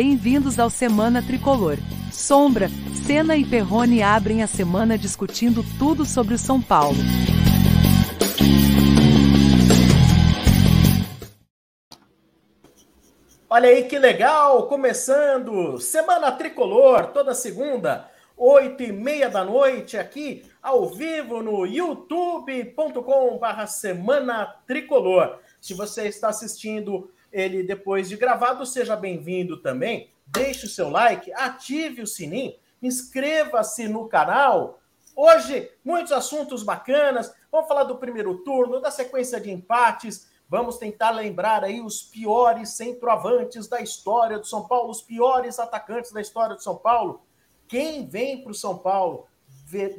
Bem-vindos ao Semana Tricolor. Sombra, Senna e Perrone abrem a semana discutindo tudo sobre o São Paulo. Olha aí que legal, começando Semana Tricolor, toda segunda, oito e meia da noite, aqui ao vivo no youtube.com barra Semana Tricolor. Se você está assistindo ele depois de gravado, seja bem-vindo também. Deixe o seu like, ative o sininho, inscreva-se no canal. Hoje, muitos assuntos bacanas. Vamos falar do primeiro turno, da sequência de empates. Vamos tentar lembrar aí os piores centroavantes da história do São Paulo, os piores atacantes da história do São Paulo. Quem vem para o São Paulo?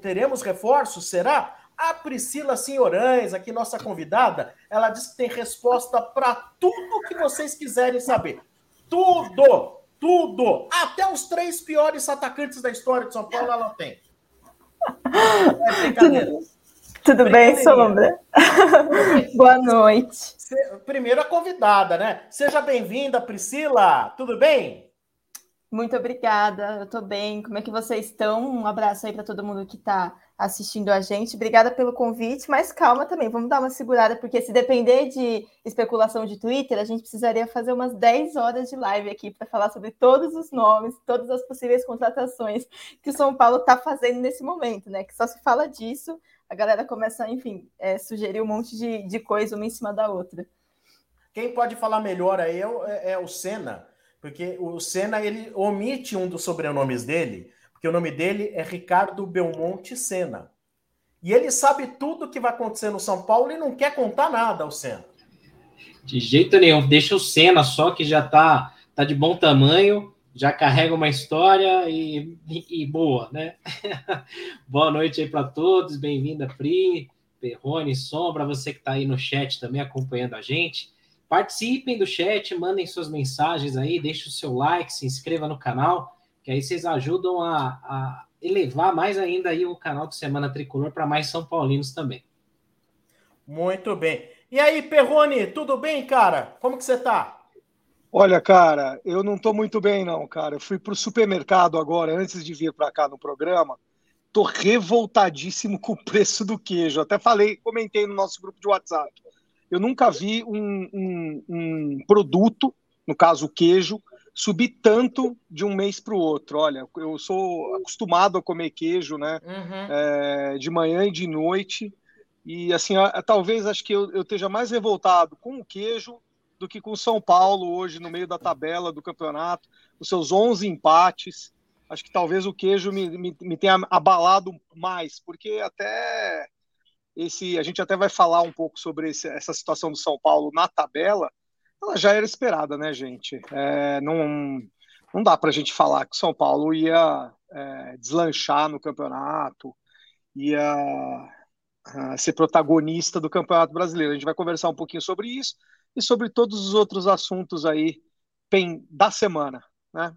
Teremos reforços? Será? A Priscila Senhorães, aqui nossa convidada, ela disse que tem resposta para tudo que vocês quiserem saber. Tudo! Tudo! Até os três piores atacantes da história de São Paulo ela tem. É brincadeira. Tudo, tudo bem, Sombra? Boa noite. Primeiro a convidada, né? Seja bem-vinda, Priscila. Tudo bem? Muito obrigada, eu estou bem. Como é que vocês estão? Um abraço aí para todo mundo que está assistindo a gente. Obrigada pelo convite, mas calma também, vamos dar uma segurada, porque se depender de especulação de Twitter, a gente precisaria fazer umas 10 horas de live aqui para falar sobre todos os nomes, todas as possíveis contratações que o São Paulo está fazendo nesse momento, né? Que só se fala disso, a galera começa, enfim, é, sugerir um monte de, de coisa uma em cima da outra. Quem pode falar melhor aí é o, é, é o Senna porque o Senna ele omite um dos sobrenomes dele, porque o nome dele é Ricardo Belmonte Senna. E ele sabe tudo que vai acontecer no São Paulo e não quer contar nada ao Senna. De jeito nenhum, deixa o Senna só que já tá, tá de bom tamanho, já carrega uma história e, e, e boa, né? boa noite aí para todos, bem-vinda Pri, Perrone, Sombra, você que está aí no chat também acompanhando a gente. Participem do chat, mandem suas mensagens aí, deixe o seu like, se inscreva no canal, que aí vocês ajudam a, a elevar mais ainda aí o canal do Semana Tricolor para mais São Paulinos também. Muito bem. E aí, Perrone, tudo bem, cara? Como que você tá? Olha, cara, eu não tô muito bem, não, cara. Eu fui pro supermercado agora, antes de vir para cá no programa. Tô revoltadíssimo com o preço do queijo. Até falei, comentei no nosso grupo de WhatsApp. Eu nunca vi um, um, um produto, no caso o queijo, subir tanto de um mês para o outro. Olha, eu sou acostumado a comer queijo, né? Uhum. É, de manhã e de noite. E assim, talvez acho que eu, eu esteja mais revoltado com o queijo do que com o São Paulo hoje no meio da tabela do campeonato, os seus 11 empates. Acho que talvez o queijo me, me, me tenha abalado mais, porque até esse, a gente até vai falar um pouco sobre esse, essa situação do São Paulo na tabela. Ela já era esperada, né, gente? É, não, não dá para a gente falar que São Paulo ia é, deslanchar no campeonato, ia uh, ser protagonista do Campeonato Brasileiro. A gente vai conversar um pouquinho sobre isso e sobre todos os outros assuntos aí da semana, né?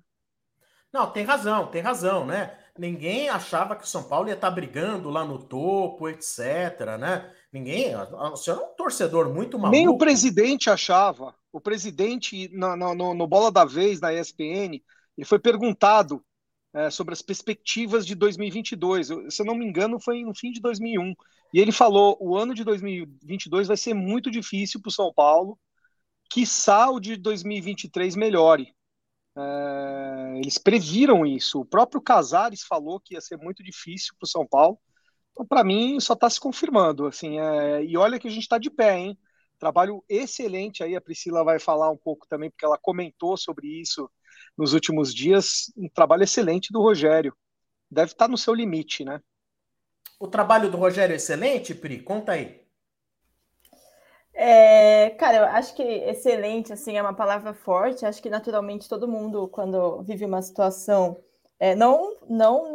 Não, tem razão, tem razão, né? ninguém achava que o São Paulo ia estar tá brigando lá no topo, etc, né? Ninguém, o senhor é um torcedor muito maluco. Nem o presidente achava. O presidente, no, no, no Bola da Vez, na ESPN, ele foi perguntado é, sobre as perspectivas de 2022. Se eu não me engano, foi no fim de 2001. E ele falou: o ano de 2022 vai ser muito difícil para o São Paulo, que o de 2023 melhore. É, eles previram isso. O próprio Casares falou que ia ser muito difícil para o São Paulo. Então, para mim, só está se confirmando. Assim, é, e olha que a gente está de pé, hein? Trabalho excelente aí. A Priscila vai falar um pouco também, porque ela comentou sobre isso nos últimos dias. Um trabalho excelente do Rogério. Deve estar tá no seu limite, né? O trabalho do Rogério é excelente, Pri? Conta aí. É, cara, eu acho que excelente, assim, é uma palavra forte. Acho que naturalmente todo mundo, quando vive uma situação, é, não, não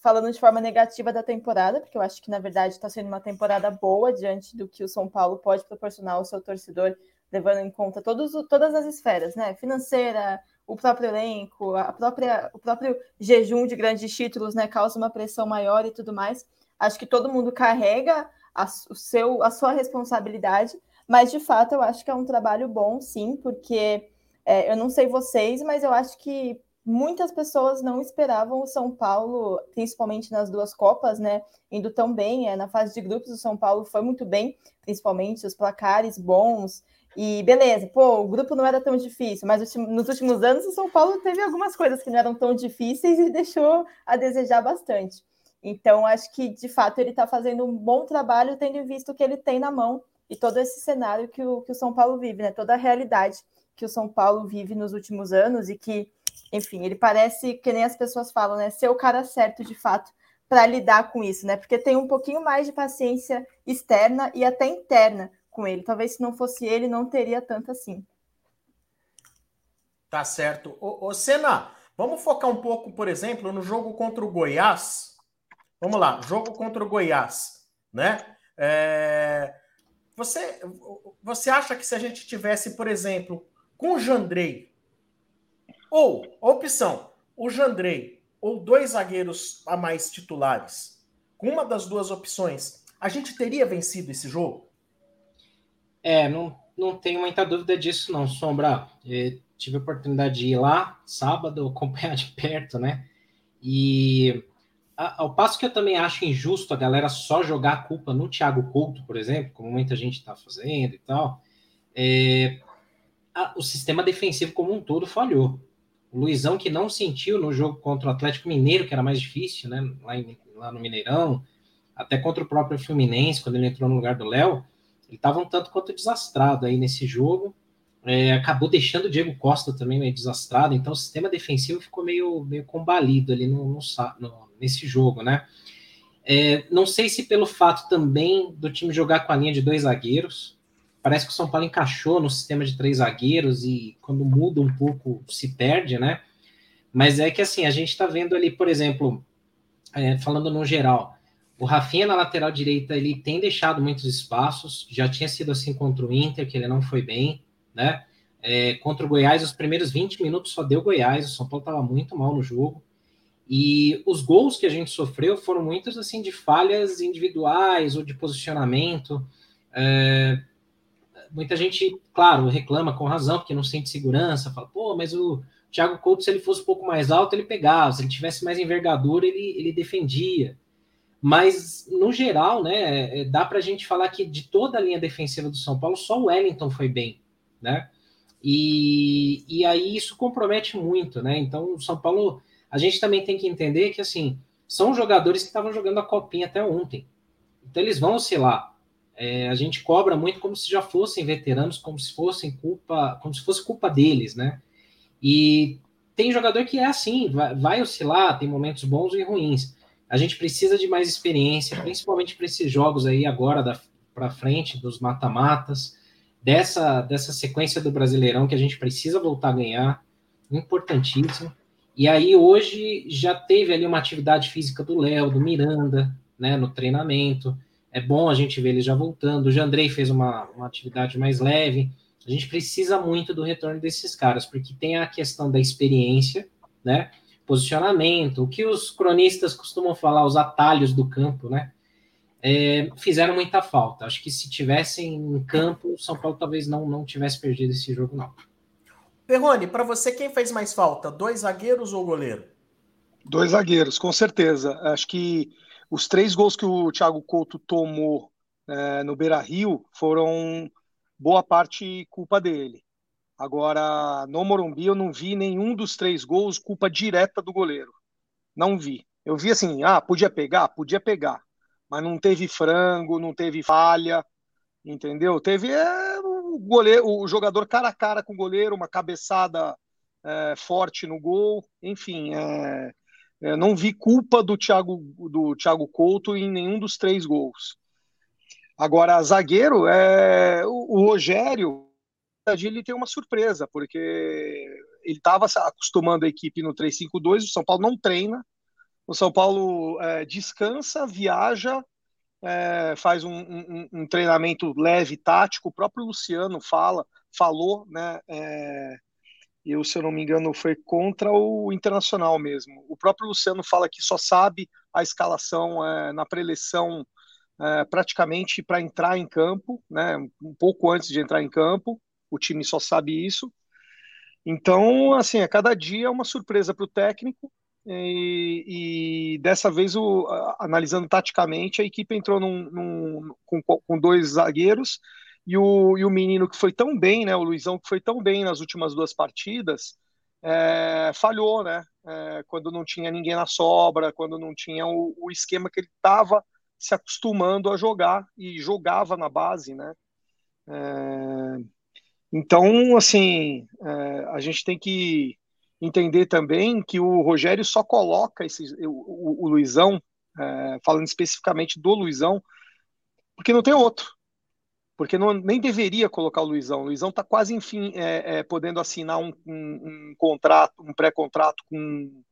falando de forma negativa da temporada, porque eu acho que na verdade está sendo uma temporada boa diante do que o São Paulo pode proporcionar ao seu torcedor, levando em conta todos, todas as esferas, né? Financeira, o próprio elenco, a própria, o próprio jejum de grandes títulos, né? Causa uma pressão maior e tudo mais. Acho que todo mundo carrega a, o seu, a sua responsabilidade mas, de fato, eu acho que é um trabalho bom, sim, porque É, eu não sei vocês, mas eu acho que muitas pessoas não esperavam o São Paulo, principalmente nas duas Copas, né? Indo tão bem. É, na fase de grupos, o São Paulo foi muito bem, principalmente os placares bons. E beleza, pô, o grupo não era tão difícil, mas nos últimos anos o São Paulo teve algumas coisas que não eram tão difíceis e deixou a desejar bastante. Então, acho que de fato ele está fazendo um bom trabalho, tendo visto que ele tem na mão e todo esse cenário que o, que o São Paulo vive, né? Toda a realidade que o São Paulo vive nos últimos anos e que, enfim, ele parece que nem as pessoas falam, né? Ser o cara certo de fato para lidar com isso, né? Porque tem um pouquinho mais de paciência externa e até interna com ele. Talvez se não fosse ele, não teria tanto assim. Tá certo. Ô, ô Senna, vamos focar um pouco, por exemplo, no jogo contra o Goiás. Vamos lá, jogo contra o Goiás, né? É... Você, você acha que se a gente tivesse, por exemplo, com o Jandrei, ou opção, o Jandrei, ou dois zagueiros a mais titulares, com uma das duas opções, a gente teria vencido esse jogo? É, não, não tenho muita dúvida disso, não, Sombra. Eu tive a oportunidade de ir lá sábado, acompanhar de perto, né? E ao passo que eu também acho injusto a galera só jogar a culpa no Thiago Couto, por exemplo, como muita gente está fazendo e tal, é, a, o sistema defensivo como um todo falhou. O Luizão, que não sentiu no jogo contra o Atlético Mineiro, que era mais difícil, né? Lá, em, lá no Mineirão, até contra o próprio Fluminense, quando ele entrou no lugar do Léo, ele estava um tanto quanto desastrado aí nesse jogo. É, acabou deixando o Diego Costa também meio desastrado, então o sistema defensivo ficou meio, meio combalido ali no, no, no nesse jogo, né? É, não sei se pelo fato também do time jogar com a linha de dois zagueiros, parece que o São Paulo encaixou no sistema de três zagueiros e quando muda um pouco se perde, né? Mas é que assim, a gente está vendo ali, por exemplo, é, falando no geral, o Rafinha na lateral direita ele tem deixado muitos espaços, já tinha sido assim contra o Inter, que ele não foi bem, né? É, contra o Goiás, os primeiros 20 minutos só deu Goiás, o São Paulo estava muito mal no jogo. E os gols que a gente sofreu foram muitos assim de falhas individuais ou de posicionamento. É, muita gente, claro, reclama com razão, porque não sente segurança, fala, pô, mas o Thiago Couto, se ele fosse um pouco mais alto, ele pegava, se ele tivesse mais envergadura, ele, ele defendia. Mas, no geral, né, é, dá para a gente falar que de toda a linha defensiva do São Paulo, só o Wellington foi bem, né? E, e aí isso compromete muito, né? Então, o São Paulo a gente também tem que entender que, assim, são jogadores que estavam jogando a copinha até ontem. Então, eles vão oscilar. É, a gente cobra muito como se já fossem veteranos, como se fossem culpa, como se fosse culpa deles, né? E tem jogador que é assim, vai, vai oscilar, tem momentos bons e ruins. A gente precisa de mais experiência, principalmente para esses jogos aí agora para frente, dos mata-matas, dessa, dessa sequência do Brasileirão que a gente precisa voltar a ganhar, importantíssimo. E aí hoje já teve ali uma atividade física do Léo, do Miranda, né, no treinamento. É bom a gente ver ele já voltando. O Jandrei fez uma, uma atividade mais leve. A gente precisa muito do retorno desses caras, porque tem a questão da experiência, né? Posicionamento, o que os cronistas costumam falar, os atalhos do campo, né? É, fizeram muita falta. Acho que se tivessem em campo, o São Paulo talvez não, não tivesse perdido esse jogo, não. Perrone, para você quem fez mais falta, dois zagueiros ou goleiro? Dois zagueiros, com certeza. Acho que os três gols que o Thiago Couto tomou é, no Beira Rio foram boa parte culpa dele. Agora, no Morumbi, eu não vi nenhum dos três gols culpa direta do goleiro. Não vi. Eu vi assim, ah, podia pegar? Podia pegar. Mas não teve frango, não teve falha, entendeu? Teve é, o goleiro, o jogador cara a cara com o goleiro, uma cabeçada é, forte no gol, enfim, é, é, não vi culpa do Thiago, do Thiago Couto em nenhum dos três gols. Agora, zagueiro, é, o, o Rogério, ele tem uma surpresa, porque ele estava acostumando a equipe no 3-5-2, o São Paulo não treina, o São Paulo é, descansa, viaja é, faz um, um, um, treinamento leve, tático. O próprio Luciano fala, falou, né? É, eu, se eu não me engano, foi contra o Internacional mesmo. O próprio Luciano fala que só sabe a escalação é, na preleção é, praticamente para entrar em campo, né? Um pouco antes de entrar em campo. O time só sabe isso. Então, assim, a cada dia é uma surpresa para o técnico. E, e, dessa vez, o, analisando taticamente, a equipe entrou num, num, com, com, dois zagueiros e o, e o menino que foi tão bem, né, o Luizão que foi tão bem nas últimas duas partidas, é, falhou, né? É, quando não tinha ninguém na sobra, quando não tinha o, o esquema que ele estava se acostumando a jogar e jogava na base, né? É, então, assim, é, a gente tem que entender também que o Rogério só coloca esse, o, o, o Luizão, é, falando especificamente do Luizão, porque não tem outro porque não, nem deveria colocar o Luizão. O Luizão está quase, enfim, é, é, podendo assinar um, um, um contrato, um pré-contrato com,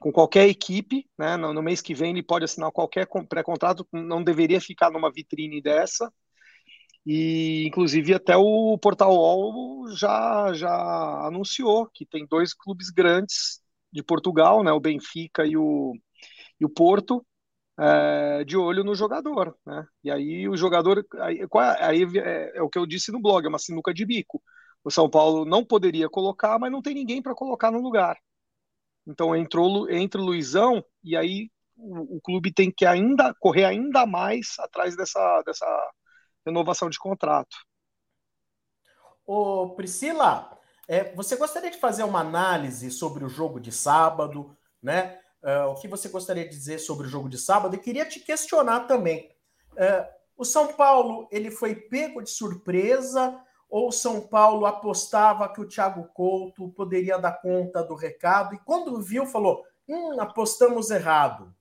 com qualquer equipe, né? No, no, mês que vem ele pode assinar qualquer pré-contrato, não deveria ficar numa vitrine dessa. E, inclusive, até o Portal UOL já, já anunciou que tem dois clubes grandes de Portugal, né? O Benfica e o, e o Porto, é, de olho no jogador, né? E aí o jogador, aí, é, aí é, é, o que eu disse no blog, é uma sinuca de bico. O São Paulo não poderia colocar, mas não tem ninguém para colocar no lugar. Então entrou entre o Luizão e aí o, o, clube tem que ainda correr ainda mais atrás dessa, dessa renovação de contrato. Ô Priscila, é, você gostaria de fazer uma análise sobre o jogo de sábado, né? Uh, o que você gostaria de dizer sobre o jogo de sábado e queria te questionar também. Uh, o São Paulo ele foi pego de surpresa ou o São Paulo apostava que o Thiago Couto poderia dar conta do recado e quando viu falou, hum, apostamos errado.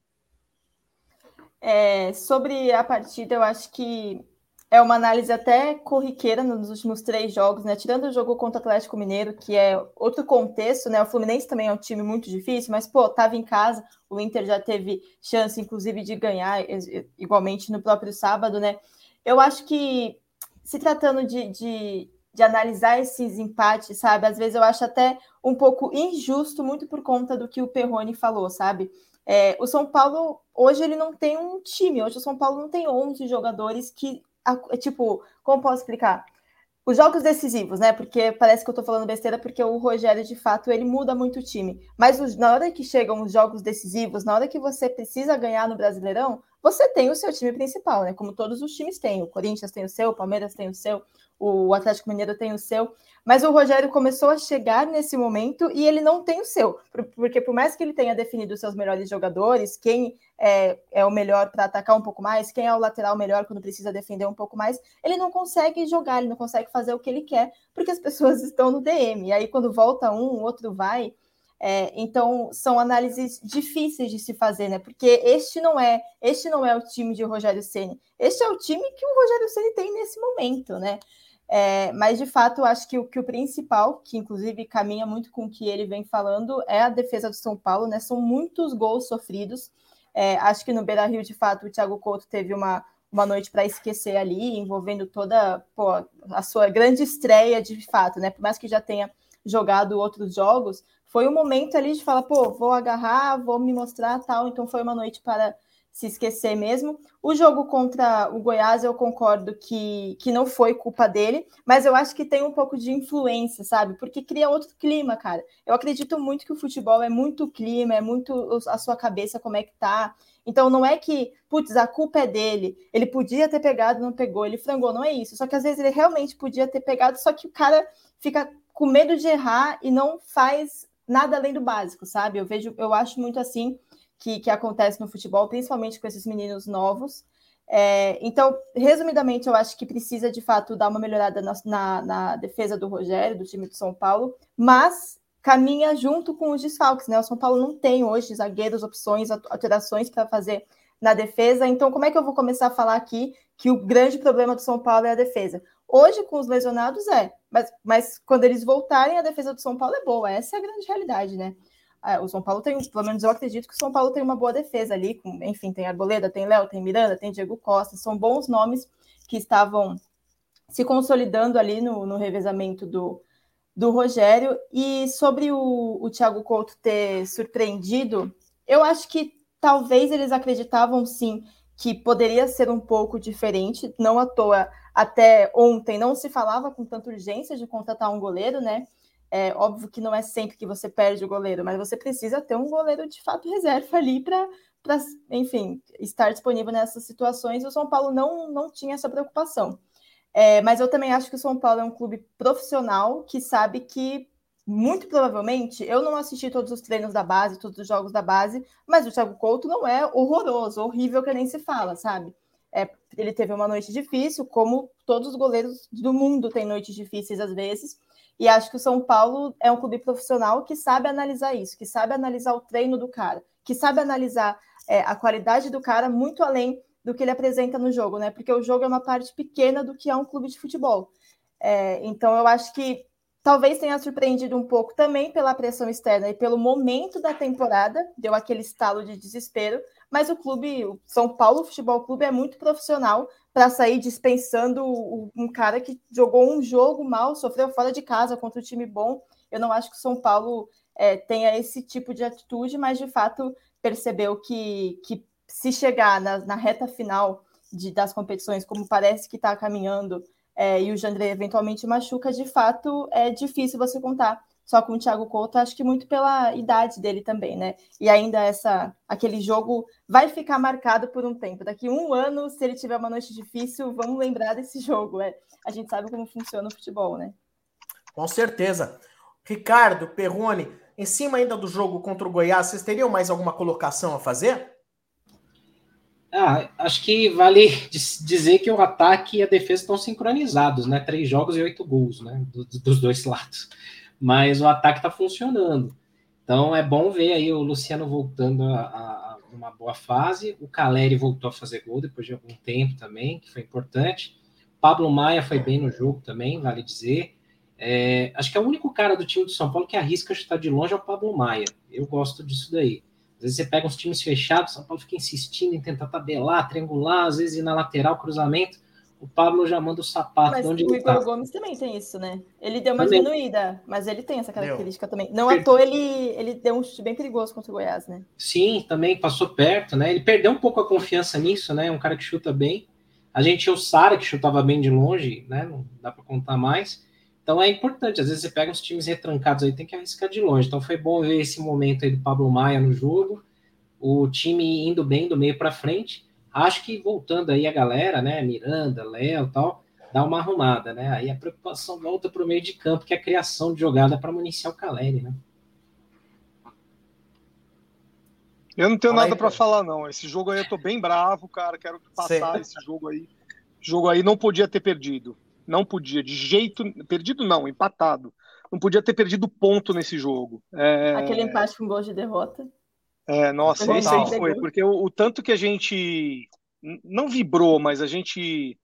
É, sobre a partida, eu acho que é uma análise até corriqueira nos últimos três jogos, né? Tirando o jogo contra o Atlético Mineiro, que é outro contexto, né? O Fluminense também é um time muito difícil, mas, pô, tava em casa, o Inter já teve chance, inclusive, de ganhar igualmente no próprio sábado, né? Eu acho que, se tratando de, de, de analisar esses empates, sabe? Às vezes eu acho até um pouco injusto, muito por conta do que o Perrone falou, sabe? É, o São Paulo, hoje, ele não tem um time, hoje o São Paulo não tem 11 jogadores que tipo, como posso explicar? Os jogos decisivos, né? Porque parece que eu tô falando besteira, porque o Rogério, de fato, ele muda muito o time. Mas os, na hora que chegam os jogos decisivos, na hora que você precisa ganhar no Brasileirão, você tem o seu time principal, né? Como todos os times têm. O Corinthians tem o seu, o Palmeiras tem o seu, o Atlético Mineiro tem o seu. Mas o Rogério começou a chegar nesse momento e ele não tem o seu, porque por mais que ele tenha definido os seus melhores jogadores, quem é, é o melhor para atacar um pouco mais, quem é o lateral melhor quando precisa defender um pouco mais, ele não consegue jogar, ele não consegue fazer o que ele quer, porque as pessoas estão no DM. E aí, quando volta um, o outro vai. É, então são análises difíceis de se fazer, né? Porque este não é, este não é o time de Rogério Ceni. Este é o time que o Rogério Ceni tem nesse momento, né? É, mas, de fato, acho que o, que o principal, que inclusive caminha muito com o que ele vem falando, é a defesa do São Paulo, né? São muitos gols sofridos. É, acho que no Beira Rio, de fato, o Thiago Couto teve uma, uma noite para esquecer ali, envolvendo toda pô, a sua grande estreia, de fato, né? Por mais que já tenha jogado outros jogos, foi o um momento ali de falar, pô, vou agarrar, vou me mostrar tal. Então foi uma noite para se esquecer mesmo. O jogo contra o Goiás, eu concordo que, que não foi culpa dele, mas eu acho que tem um pouco de influência, sabe? Porque cria outro clima, cara. Eu acredito muito que o futebol é muito clima, é muito a sua cabeça, como é que tá. Então não é que, putz, a culpa é dele, ele podia ter pegado, não pegou, ele frangou, não é isso. Só que às vezes ele realmente podia ter pegado, só que o cara fica com medo de errar e não faz nada além do básico, sabe? Eu vejo, eu acho muito assim que, que acontece no futebol, principalmente com esses meninos novos. É, então, resumidamente, eu acho que precisa de fato dar uma melhorada na, na, na, defesa do Rogério, do time de São Paulo, mas caminha junto com os desfalques, né? O São Paulo não tem hoje zagueiros, opções, alterações para fazer na defesa. Então, como é que eu vou começar a falar aqui que o grande problema do São Paulo é a defesa? Hoje, com os lesionados, é, mas, mas quando eles voltarem, a defesa do São Paulo é boa. Essa é a grande realidade, né? Ah, o São Paulo tem, pelo menos eu acredito que o São Paulo tem uma boa defesa ali, com, enfim, tem Arboleda, tem Léo, tem Miranda, tem Diego Costa, são bons nomes que estavam se consolidando ali no, no revezamento do, do Rogério. E sobre o, o Thiago Couto ter surpreendido, eu acho que talvez eles acreditavam sim que poderia ser um pouco diferente, não à toa, até ontem não se falava com tanta urgência de contratar um goleiro, né? É óbvio que não é sempre que você perde o goleiro, mas você precisa ter um goleiro de fato reserva ali para, enfim, estar disponível nessas situações. O São Paulo não, não tinha essa preocupação. É, mas eu também acho que o São Paulo é um clube profissional que sabe que muito provavelmente, eu não assisti todos os treinos da base, todos os jogos da base, mas o Thiago Couto não é horroroso, horrível que nem se fala, sabe? É, ele teve uma noite difícil, como todos os goleiros do mundo têm noites difíceis às vezes, e acho que o São Paulo é um clube profissional que sabe analisar isso, que sabe analisar o treino do cara, que sabe analisar é, a qualidade do cara muito além do que ele apresenta no jogo, né? Porque o jogo é uma parte pequena do que é um clube de futebol. É, então eu acho que Talvez tenha surpreendido um pouco também pela pressão externa e pelo momento da temporada, deu aquele estalo de desespero, mas o clube, o São Paulo Futebol Clube, é muito profissional para sair dispensando um cara que jogou um jogo mal, sofreu fora de casa contra um time bom. Eu não acho que o São Paulo é, tenha esse tipo de atitude, mas de fato percebeu que, que se chegar na, na reta final de, das competições, como parece que está caminhando, é, e o Jandré eventualmente machuca, de fato é difícil você contar só com o Thiago Couto, acho que muito pela idade dele também, né? E ainda essa aquele jogo vai ficar marcado por um tempo. Daqui um ano, se ele tiver uma noite difícil, vamos lembrar desse jogo. É. A gente sabe como funciona o futebol, né? Com certeza. Ricardo, Perrone, em cima ainda do jogo contra o Goiás, vocês teriam mais alguma colocação a fazer? Ah, acho que vale dizer que o ataque e a defesa estão sincronizados, né? Três jogos e oito gols, né? dos dois lados. Mas o ataque está funcionando. Então é bom ver aí o Luciano voltando a, a, uma boa fase. O Caleri voltou a fazer gol depois de algum tempo também, que foi importante. Pablo Maia foi bem no jogo também, vale dizer. É, acho que é o único cara do time do São Paulo que arrisca chutar de longe é o Pablo Maia. Eu gosto disso daí. Às vezes você pega uns times fechados, São Paulo fica insistindo em tentar tabelar, triangular, às vezes ir na lateral, cruzamento. O Pablo já manda o sapato mas onde o Igor tá. Gomes também tem isso, né? Ele deu uma também. diminuída, mas ele tem essa característica deu. também. Não à toa ele, ele deu um chute bem perigoso contra o Goiás, né? Sim, também passou perto, né? Ele perdeu um pouco a confiança nisso, né? Um cara que chuta bem. A gente tinha o Sara, que chutava bem de longe, né? Não dá para contar mais. Então é importante, às vezes você pega uns times retrancados aí, tem que arriscar de longe. Então foi bom ver esse momento aí do Pablo Maia no jogo o time indo bem do meio para frente. Acho que voltando aí a galera, né, Miranda, Léo, tal, dá uma arrumada, né? Aí a preocupação volta para o meio de campo, que é a criação de jogada para municiar o Caleri, né? Eu não tenho Fala nada para falar não. Esse jogo aí eu tô bem bravo, cara. Quero passar esse jogo aí. Jogo aí não podia ter perdido. Não podia, de jeito. Perdido não, empatado. Não podia ter perdido ponto nesse jogo. É... Aquele empate com gol de derrota. É, nossa, esse aí foi, porque o, o, tanto que a gente não vibrou, mas a gente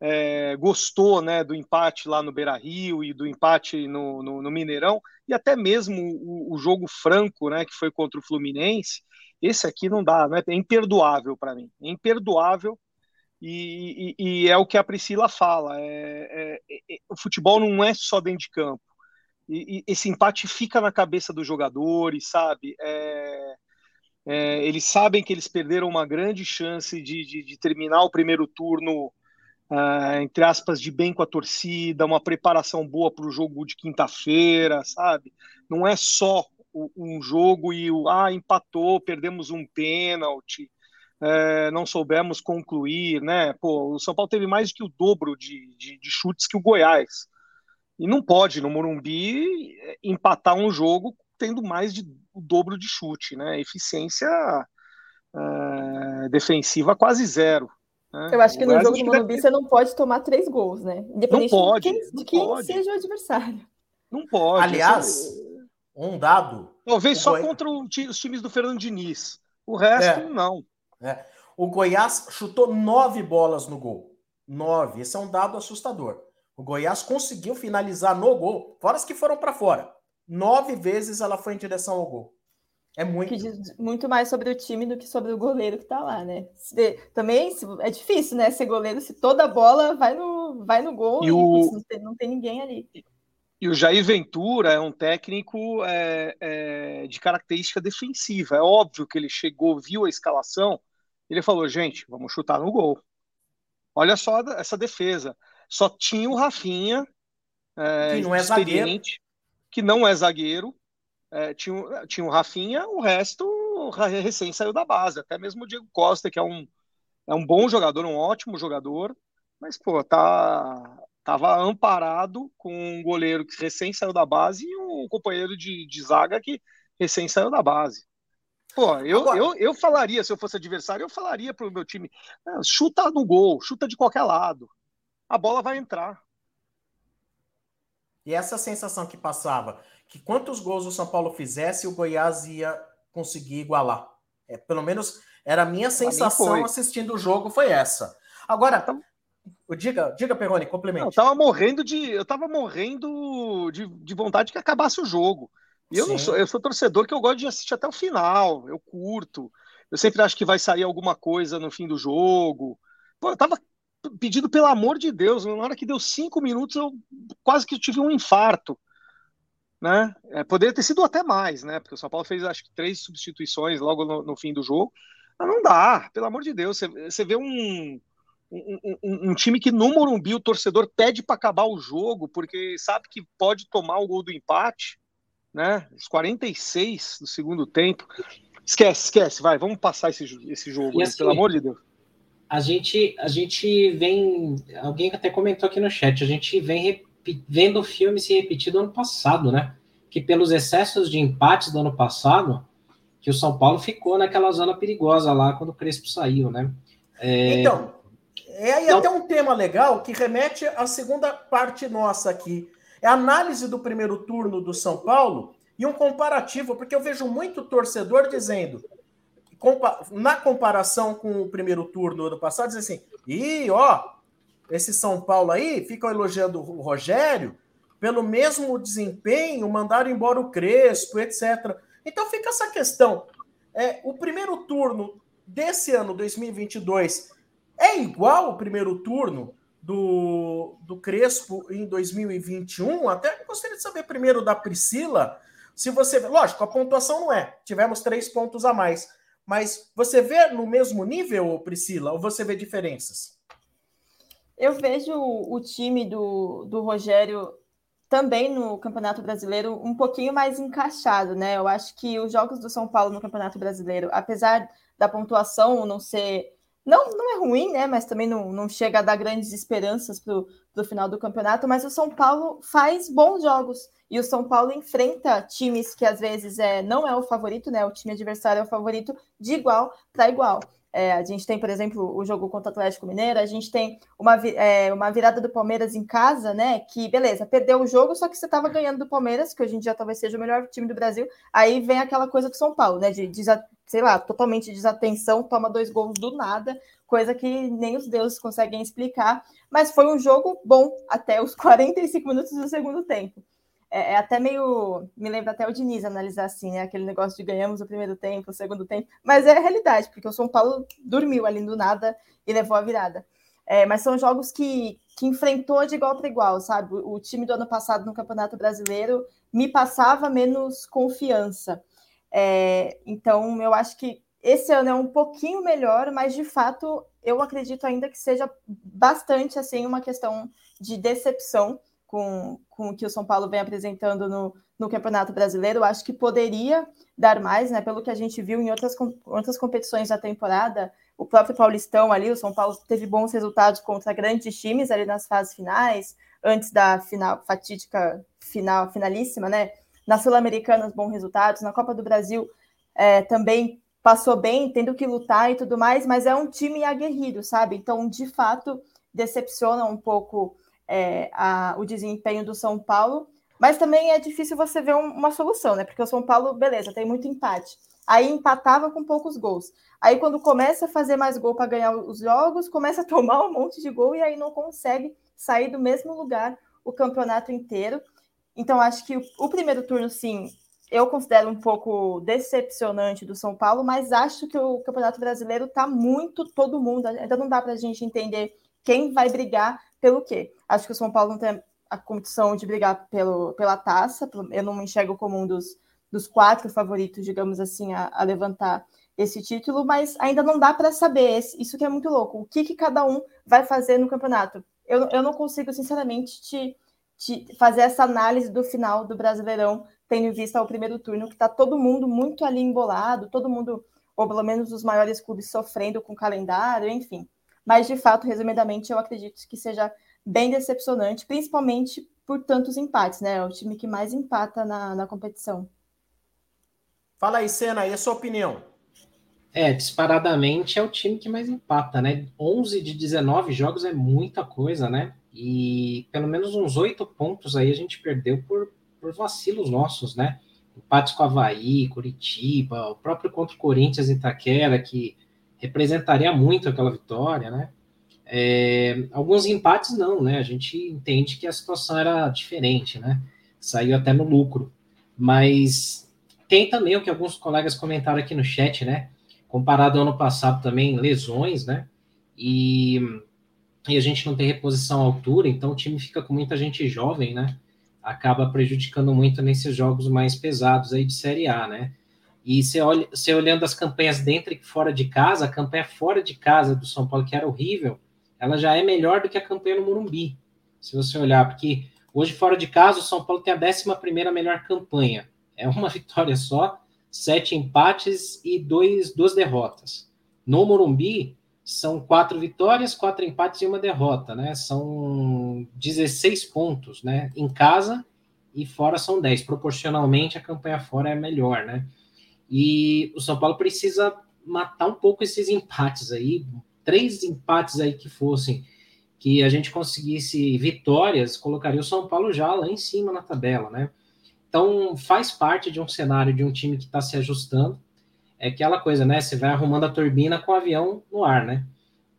é, gostou né, do empate lá no Beira Rio e do empate no, no, no Mineirão, e até mesmo o, o, jogo franco, né, que foi contra o Fluminense, esse aqui não dá, né, é imperdoável para mim, é imperdoável. E, e, e, é o que a Priscila fala: é, é, é, o futebol não é só dentro de campo. E, esse empate fica na cabeça dos jogadores, sabe? É, é, eles sabem que eles perderam uma grande chance de, de, de terminar o primeiro turno, uh, entre aspas, de bem com a torcida, uma preparação boa para o jogo de quinta-feira, sabe? Não é só o, um jogo e o ah, empatou, perdemos um pênalti, é, não soubemos concluir, né? Pô, o São Paulo teve mais que o dobro de, de, de chutes que o Goiás. E não pode, no Morumbi, empatar um jogo tendo mais de o dobro de chute, né? Eficiência uh, defensiva quase zero. Né? Eu acho que no jogo do Morumbi você não pode tomar três gols, né? Independente não pode, de quem, de quem seja o adversário. Não pode. Aliás, um dado. Talvez só Goi... contra os times do Fernando Diniz. O resto, é. não. É. O Goiás chutou nove bolas no gol. Nove. Esse é um dado assustador. O Goiás conseguiu finalizar no gol, fora as que foram para fora. Nove vezes ela foi em direção ao gol. É muito. Que diz muito mais sobre o time do que sobre o goleiro que tá lá, né? Se, também é difícil, né? Ser goleiro se toda a bola vai no, vai no gol e, e o... não, tem, não, tem, ninguém ali. E o Jair Ventura é um técnico é, é, de característica defensiva. É óbvio que ele chegou, viu a escalação, ele falou: gente, vamos chutar no gol. Olha só essa defesa. Só tinha o Rafinha, é, que não é zagueiro que não é zagueiro. É, tinha, tinha o Rafinha, o resto recém saiu da base. Até mesmo o Diego Costa, que é um, é um bom jogador, um ótimo jogador, mas, pô, tá, tava amparado com um goleiro que recém saiu da base e um companheiro de, de zaga que recém saiu da base. Pô, eu, Agora... eu, eu falaria, se eu fosse adversário, eu falaria pro meu time: ah, chuta no gol, chuta de qualquer lado. A bola vai entrar. E essa sensação que passava, que quantos gols o São Paulo fizesse, o Goiás ia conseguir igualar. É, pelo menos era a minha sensação assistindo o jogo, foi essa. Agora, então, diga, diga, Perrone, complemente. Eu tava morrendo de. Eu tava morrendo de, de vontade que acabasse o jogo. E eu não sou, eu sou torcedor que eu gosto de assistir até o final, eu curto. Eu sempre acho que vai sair alguma coisa no fim do jogo. Pô, eu tava pedindo pelo amor de Deus, na hora que deu cinco minutos, eu quase que tive um infarto. Né? É, poderia ter sido até mais, né? Porque o São Paulo fez acho que três substituições logo no, no fim do jogo. Mas não dá, pelo amor de Deus. Você, você vê um, um, um, um, time que no Morumbi o torcedor pede para acabar o jogo, porque sabe que pode tomar o gol do empate né? Os 46 do segundo tempo. Esquece, esquece, vai, vamos passar esse, esse jogo, assim, pelo amor de Deus. A gente, a gente vem. Alguém até comentou aqui no chat, a gente vem vendo o filme se repetir do ano passado, né? Que pelos excessos de empates do ano passado, que o São Paulo ficou naquela zona perigosa lá quando o Crespo saiu, né? É... Então, é aí até um tema legal que remete à segunda parte nossa aqui, é a análise do primeiro turno do São Paulo e um comparativo, porque eu vejo muito torcedor dizendo, na comparação com o primeiro turno do passado, diz assim: e ó, esse São Paulo aí ficam elogiando o Rogério pelo mesmo desempenho, mandaram embora o Crespo, etc. Então fica essa questão. É, o primeiro turno desse ano 2022 é igual ao primeiro turno do, do Crespo em 2021. Até gostaria de saber primeiro da Priscila, se você. Lógico, a pontuação não é. Tivemos três pontos a mais. Mas você vê no mesmo nível, Priscila, ou você vê diferenças? Eu vejo o time do, do Rogério também no Campeonato Brasileiro um pouquinho mais encaixado, né? Eu acho que os jogos do São Paulo no Campeonato Brasileiro, apesar da pontuação não ser não, não é ruim, né? Mas também não, não chega a dar grandes esperanças para o final do campeonato. Mas o São Paulo faz bons jogos. E o São Paulo enfrenta times que às vezes é, não é o favorito, né? O time adversário é o favorito de igual para igual. É, a gente tem, por exemplo, o jogo contra o Atlético Mineiro, a gente tem uma, é, uma virada do Palmeiras em casa, né? Que, beleza, perdeu o jogo, só que você estava ganhando do Palmeiras, que hoje em dia talvez seja o melhor time do Brasil. Aí vem aquela coisa do São Paulo, né? De, de sei lá, totalmente desatenção, toma dois gols do nada, coisa que nem os deuses conseguem explicar. Mas foi um jogo bom até os 45 minutos do segundo tempo. É, é, até meio. Me lembra até o Diniz analisar assim, né? Aquele negócio de ganhamos o primeiro tempo, o segundo tempo. Mas é a realidade, porque o São Paulo dormiu ali do nada e levou a virada. É, mas são jogos que, que enfrentou de igual para igual, sabe? O, time do ano passado no Campeonato Brasileiro me passava menos confiança. É, então, eu acho que esse ano é um pouquinho melhor, mas de fato eu acredito ainda que seja bastante assim uma questão de decepção com, com o que o São Paulo vem apresentando no, no Campeonato Brasileiro. Acho que poderia dar mais, né? Pelo que a gente viu em outras, outras competições da temporada, o próprio Paulistão ali, o São Paulo teve bons resultados contra grandes times ali nas fases finais, antes da final fatídica final finalíssima, né? Na Sul-Americana, bons resultados. Na Copa do Brasil, é, também passou bem, tendo que lutar e tudo mais, mas é um time aguerrido, sabe? Então, de fato, decepciona um pouco é, a, o desempenho do São Paulo, mas também é difícil você ver um, uma solução, né? Porque o São Paulo, beleza, tem muito empate. Aí empatava com poucos gols. Aí, quando começa a fazer mais gol para ganhar os jogos, começa a tomar um monte de gol e aí não consegue sair do mesmo lugar o campeonato inteiro. Então, acho que o, o, primeiro turno, sim, eu considero um pouco decepcionante do São Paulo, mas acho que o Campeonato Brasileiro está muito todo mundo. Ainda não dá para a gente entender quem vai brigar pelo quê. Acho que o São Paulo não tem a condição de brigar pelo, pela taça. Eu não me enxergo como um dos, dos quatro favoritos, digamos assim, a, a levantar esse título, mas ainda não dá para saber. Isso que é muito louco. O que, que cada um vai fazer no campeonato? Eu, eu não consigo, sinceramente, te fazer essa análise do final do Brasileirão, tendo em vista o primeiro turno, que está todo mundo muito ali embolado, todo mundo, ou pelo menos os maiores clubes, sofrendo com o calendário, enfim. Mas, de fato, resumidamente, eu acredito que seja bem decepcionante, principalmente por tantos empates, né? É o time que mais empata na, na competição. Fala aí, Senna, e a sua opinião? É, disparadamente é o time que mais empata, né? 11 de 19 jogos é muita coisa, né? E pelo menos uns oito pontos aí a gente perdeu por, por vacilos nossos, né? Empates com Havaí, Curitiba, o próprio contra o Corinthians e Itaquera, que representaria muito aquela vitória, né? É, alguns empates não, né? A gente entende que a situação era diferente, né? Saiu até no lucro. Mas tem também o que alguns colegas comentaram aqui no chat, né? Comparado ao ano passado também, lesões, né? E, e a gente não tem reposição à altura, então o time fica com muita gente jovem, né? Acaba prejudicando muito nesses jogos mais pesados aí de Série A, né? E você, olha, você olhando as campanhas dentro e fora de casa, a campanha fora de casa do São Paulo, que era horrível, ela já é melhor do que a campanha no Morumbi. Se você olhar, porque hoje fora de casa o São Paulo tem a 11 primeira melhor campanha. É uma vitória só, sete empates e dois, duas derrotas. No Morumbi são quatro vitórias, quatro empates e uma derrota, né? São 16 pontos, né? Em casa e fora são 10. Proporcionalmente a campanha fora é melhor, né? E o São Paulo precisa matar um pouco esses empates aí, três empates aí que fossem, que a gente conseguisse vitórias, colocaria o São Paulo já lá em cima na tabela, né? Então, faz parte de um cenário de um time que está se ajustando. É aquela coisa, né? Você vai arrumando a turbina com o avião no ar, né?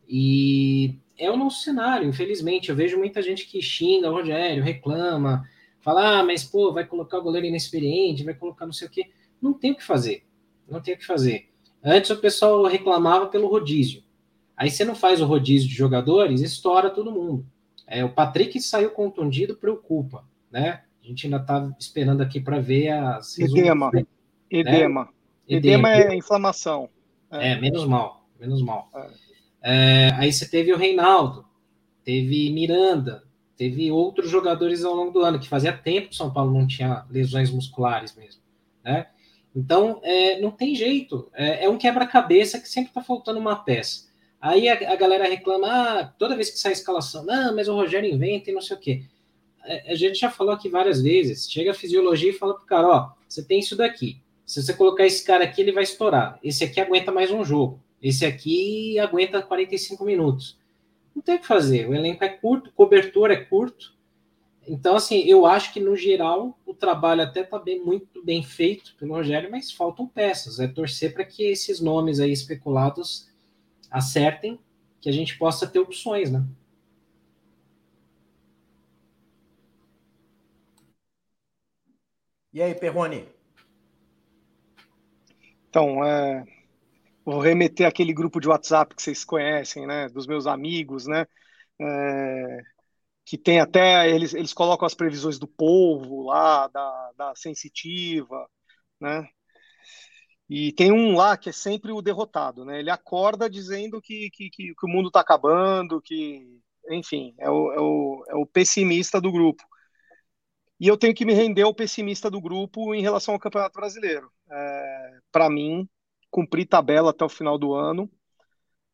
E é o nosso cenário, infelizmente. Eu vejo muita gente que xinga o Rogério, reclama, fala, ah, mas pô, vai colocar o goleiro inexperiente, vai colocar não sei o quê. Não tem o que fazer. Não tem o que fazer. Antes o pessoal reclamava pelo rodízio. Aí você não faz o rodízio de jogadores, estoura todo mundo. É, o Patrick saiu contundido, preocupa, né? A gente ainda está esperando aqui para ver as edema. Né? edema. Edema. Edema é inflamação. É. é, menos mal, menos mal. É. É, aí você teve o Reinaldo, teve Miranda, teve outros jogadores ao longo do ano, que fazia tempo que o São Paulo não tinha lesões musculares mesmo, né? Então, é, não tem jeito. É, é um quebra-cabeça que sempre está faltando uma peça. Aí a, a, galera reclama, ah, toda vez que sai a escalação, não, mas o Rogério inventa e não sei o quê. A, é, a gente já falou aqui várias vezes. Chega a fisiologia e fala pro cara, ó, você tem isso daqui. Se você colocar esse cara aqui, ele vai estourar. Esse aqui aguenta mais um jogo. Esse aqui aguenta 45 minutos. Não tem o que fazer. O elenco é curto, cobertura é curto. Então, assim, eu acho que no geral o trabalho até está bem, muito bem feito pelo Rogério, mas faltam peças. É torcer para que esses nomes aí especulados acertem, que a gente possa ter opções, né? E aí, Perrone? Então, é, vou remeter aquele grupo de WhatsApp que vocês conhecem, né? Dos meus amigos, né? É, que tem até eles, eles colocam as previsões do povo lá, da, da sensitiva, né? E tem um lá que é sempre o derrotado, né? Ele acorda dizendo que, que, que, que o mundo está acabando, que, enfim, é o, é, o, é o pessimista do grupo. E eu tenho que me render ao pessimista do grupo em relação ao Campeonato Brasileiro. É, Para mim, cumprir tabela até o final do ano,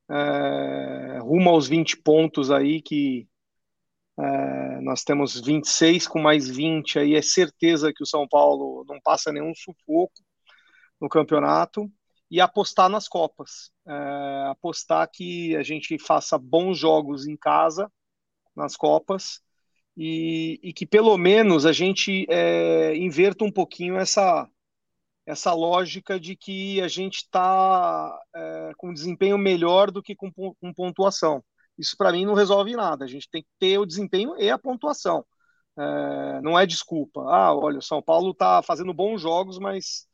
é, rumo aos 20 pontos aí que é, nós temos 26 com mais 20, aí é certeza que o São Paulo não passa nenhum sufoco no campeonato e apostar nas Copas. É, apostar que a gente faça bons jogos em casa nas Copas e, e que pelo menos a gente é, inverta um pouquinho essa, essa lógica de que a gente está é, com desempenho melhor do que com, com pontuação. Isso para mim não resolve nada. A gente tem que ter o desempenho e a pontuação. É, não é desculpa. Ah, olha, o São Paulo está fazendo bons jogos, mas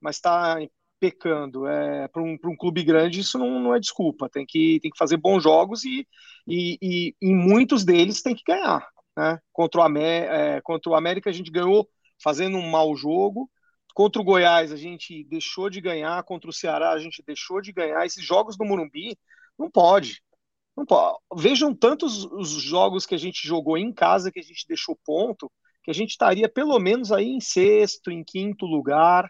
mas está pecando. É, para um, um clube grande isso não, não é desculpa. Tem que, tem que fazer bons jogos e, e, e em muitos deles tem que ganhar. Né? Contra, o é, contra o América a gente ganhou fazendo um mau jogo. Contra o Goiás a gente deixou de ganhar. Contra o Ceará a gente deixou de ganhar. Esses jogos do Morumbi não pode. Pô, vejam tantos os jogos que a gente jogou em casa, que a gente deixou ponto, que a gente estaria pelo menos aí em sexto, em quinto lugar,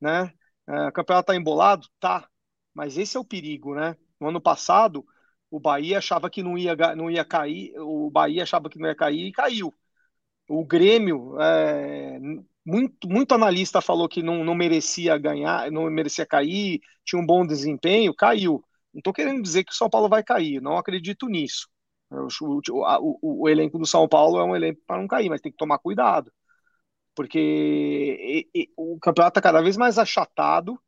né? É, o campeonato tá embolado? Tá. Mas esse é o perigo, né? No ano passado, o Bahia achava que não ia, não ia cair, o Bahia achava que não ia cair e caiu. O Grêmio, é, muito, muito analista falou que não, não merecia ganhar, não merecia cair, tinha um bom desempenho, caiu. Não estou querendo dizer que o São Paulo vai cair, não acredito nisso. O, o, o, elenco do São Paulo é um elenco para não cair, mas tem que tomar cuidado. Porque e, e, o campeonato está cada vez mais achatado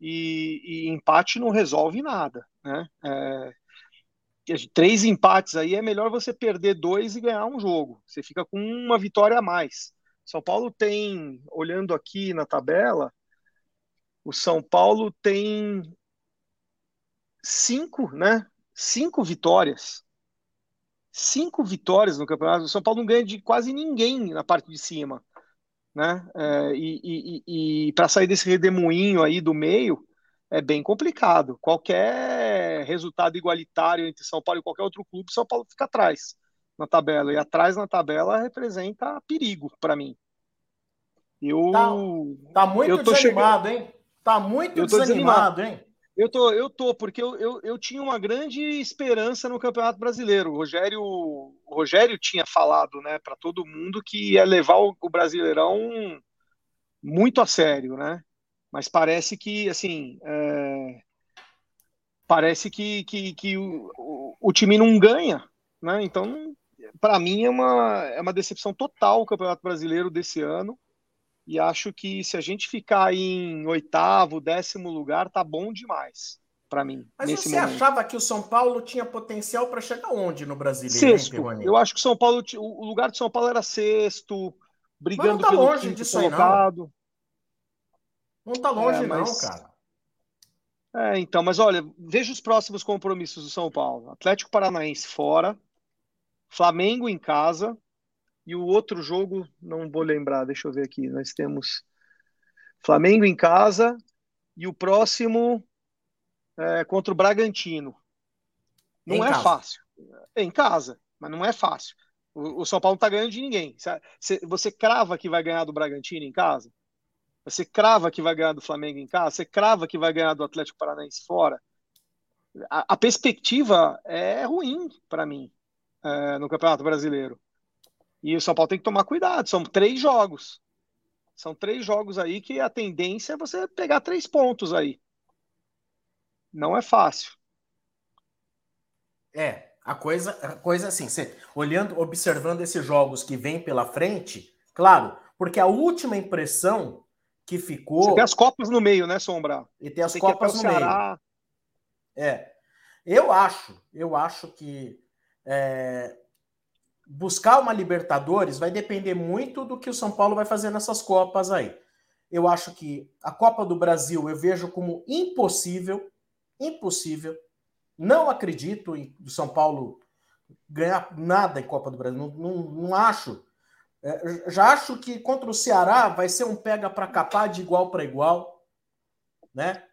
e, e, empate não resolve nada. Né? É, três empates aí é melhor você perder dois e ganhar um jogo. Você fica com uma vitória a mais. São Paulo tem, olhando aqui na tabela, o São Paulo tem cinco, né? Cinco vitórias. Cinco vitórias no campeonato. O São Paulo não ganha de quase ninguém na parte de cima, né? É, e, e, e para sair desse redemoinho aí do meio é bem complicado. Qualquer resultado igualitário entre São Paulo e qualquer outro clube, São Paulo fica atrás na tabela. E atrás na tabela representa perigo para mim. Eu tá, tá muito desanimado, chegando... hein? Tá muito desanimado, desanimado, hein? Eu tô, eu tô, porque eu, eu, eu, tinha uma grande esperança no Campeonato Brasileiro. O Rogério, o Rogério tinha falado, né, para todo mundo que ia levar o, o, Brasileirão muito a sério, né? Mas parece que, assim, é... parece que, que, que o, o, o, time não ganha, né? Então, para mim é uma, é uma decepção total o Campeonato Brasileiro desse ano e acho que se a gente ficar em oitavo, décimo lugar, tá bom demais para mim. Mas você momento. achava que o São Paulo tinha potencial para chegar onde no Brasileiro? Sexto. Hein, eu acho que o São Paulo, o lugar de São Paulo era sexto, brigando Mas não tá pelo longe disso colocado. Não. não tá longe é, mas... não, cara. É, então, mas olha, veja os próximos compromissos do São Paulo. Atlético Paranaense fora, Flamengo em casa, e o outro jogo, não vou lembrar, deixa eu ver aqui. Nós temos Flamengo em casa e o próximo é contra o Bragantino. Não em é casa. fácil. É em casa, mas não é fácil. O, o São Paulo não está ganhando de ninguém. Você, você crava que vai ganhar do Bragantino em casa? Você crava que vai ganhar do Flamengo em casa? Você crava que vai ganhar do Atlético Paranaense fora? A, a perspectiva é ruim para mim é, no Campeonato Brasileiro. E o São Paulo tem que tomar cuidado. São três jogos. São três jogos aí que a tendência é você pegar três pontos aí. Não é fácil. É, a coisa, a coisa assim, você, olhando, observando esses jogos que vêm pela frente, claro, porque a última impressão que ficou. Você tem as Copas no meio, né, Sombra? E tem as tem Copas no Ceará. meio. É. Eu acho, eu acho que é, buscar uma Libertadores vai depender muito do que o São Paulo vai fazer nessas Copas aí. Eu acho que a Copa do Brasil eu vejo como impossível, impossível. Não acredito em o São Paulo ganhar nada em Copa do Brasil. Não, não, não acho. É, já acho que contra o Ceará vai ser um pega para capar de igual para igual, né?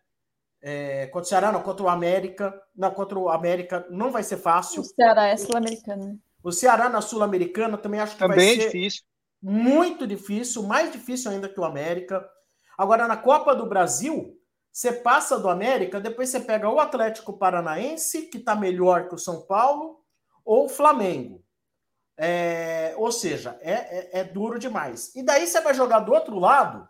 É, contra o Ceará, não, contra o América. Não, contra o América não vai ser fácil. O Ceará é sul-americano. O Ceará na Sul-Americana também acho que também vai é ser difícil. muito difícil, mais difícil ainda que o América. Agora, na Copa do Brasil, você passa do América, depois você pega o Atlético Paranaense, que está melhor que o São Paulo, ou o Flamengo. É, ou seja, é, é, é duro demais. E daí você vai jogar do outro lado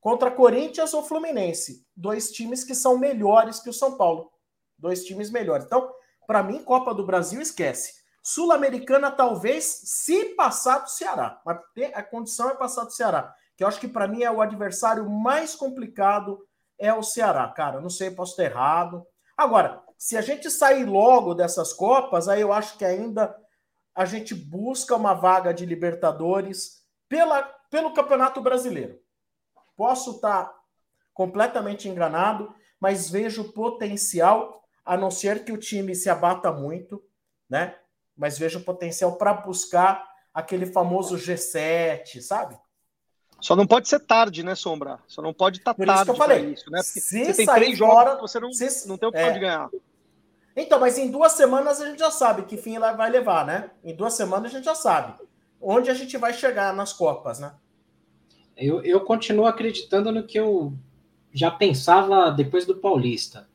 contra Corinthians ou Fluminense. Dois times que são melhores que o São Paulo. Dois times melhores. Então, para mim, Copa do Brasil esquece. Sul-Americana, talvez, se passar do Ceará. Mas a condição é passar do Ceará. Que eu acho que para mim é o adversário mais complicado é o Ceará. Cara, não sei, posso estar errado. Agora, se a gente sair logo dessas Copas, aí eu acho que ainda a gente busca uma vaga de Libertadores pela, pelo Campeonato Brasileiro. Posso estar completamente enganado, mas vejo potencial, a não ser que o time se abata muito, né? Mas vejo potencial para buscar aquele famoso G7, sabe? Só não pode ser tarde, né, Sombra? Só não pode estar tá tarde. Isso que eu falei. Isso, né? se você tem três fora, jogos, você não, se, não tem opção é, de ganhar. Então, mas em duas semanas a gente já sabe que fim ela vai levar, né? Em duas semanas a gente já sabe onde a gente vai chegar nas Copas, né? Eu, eu continuo acreditando no que eu já pensava depois do Paulista.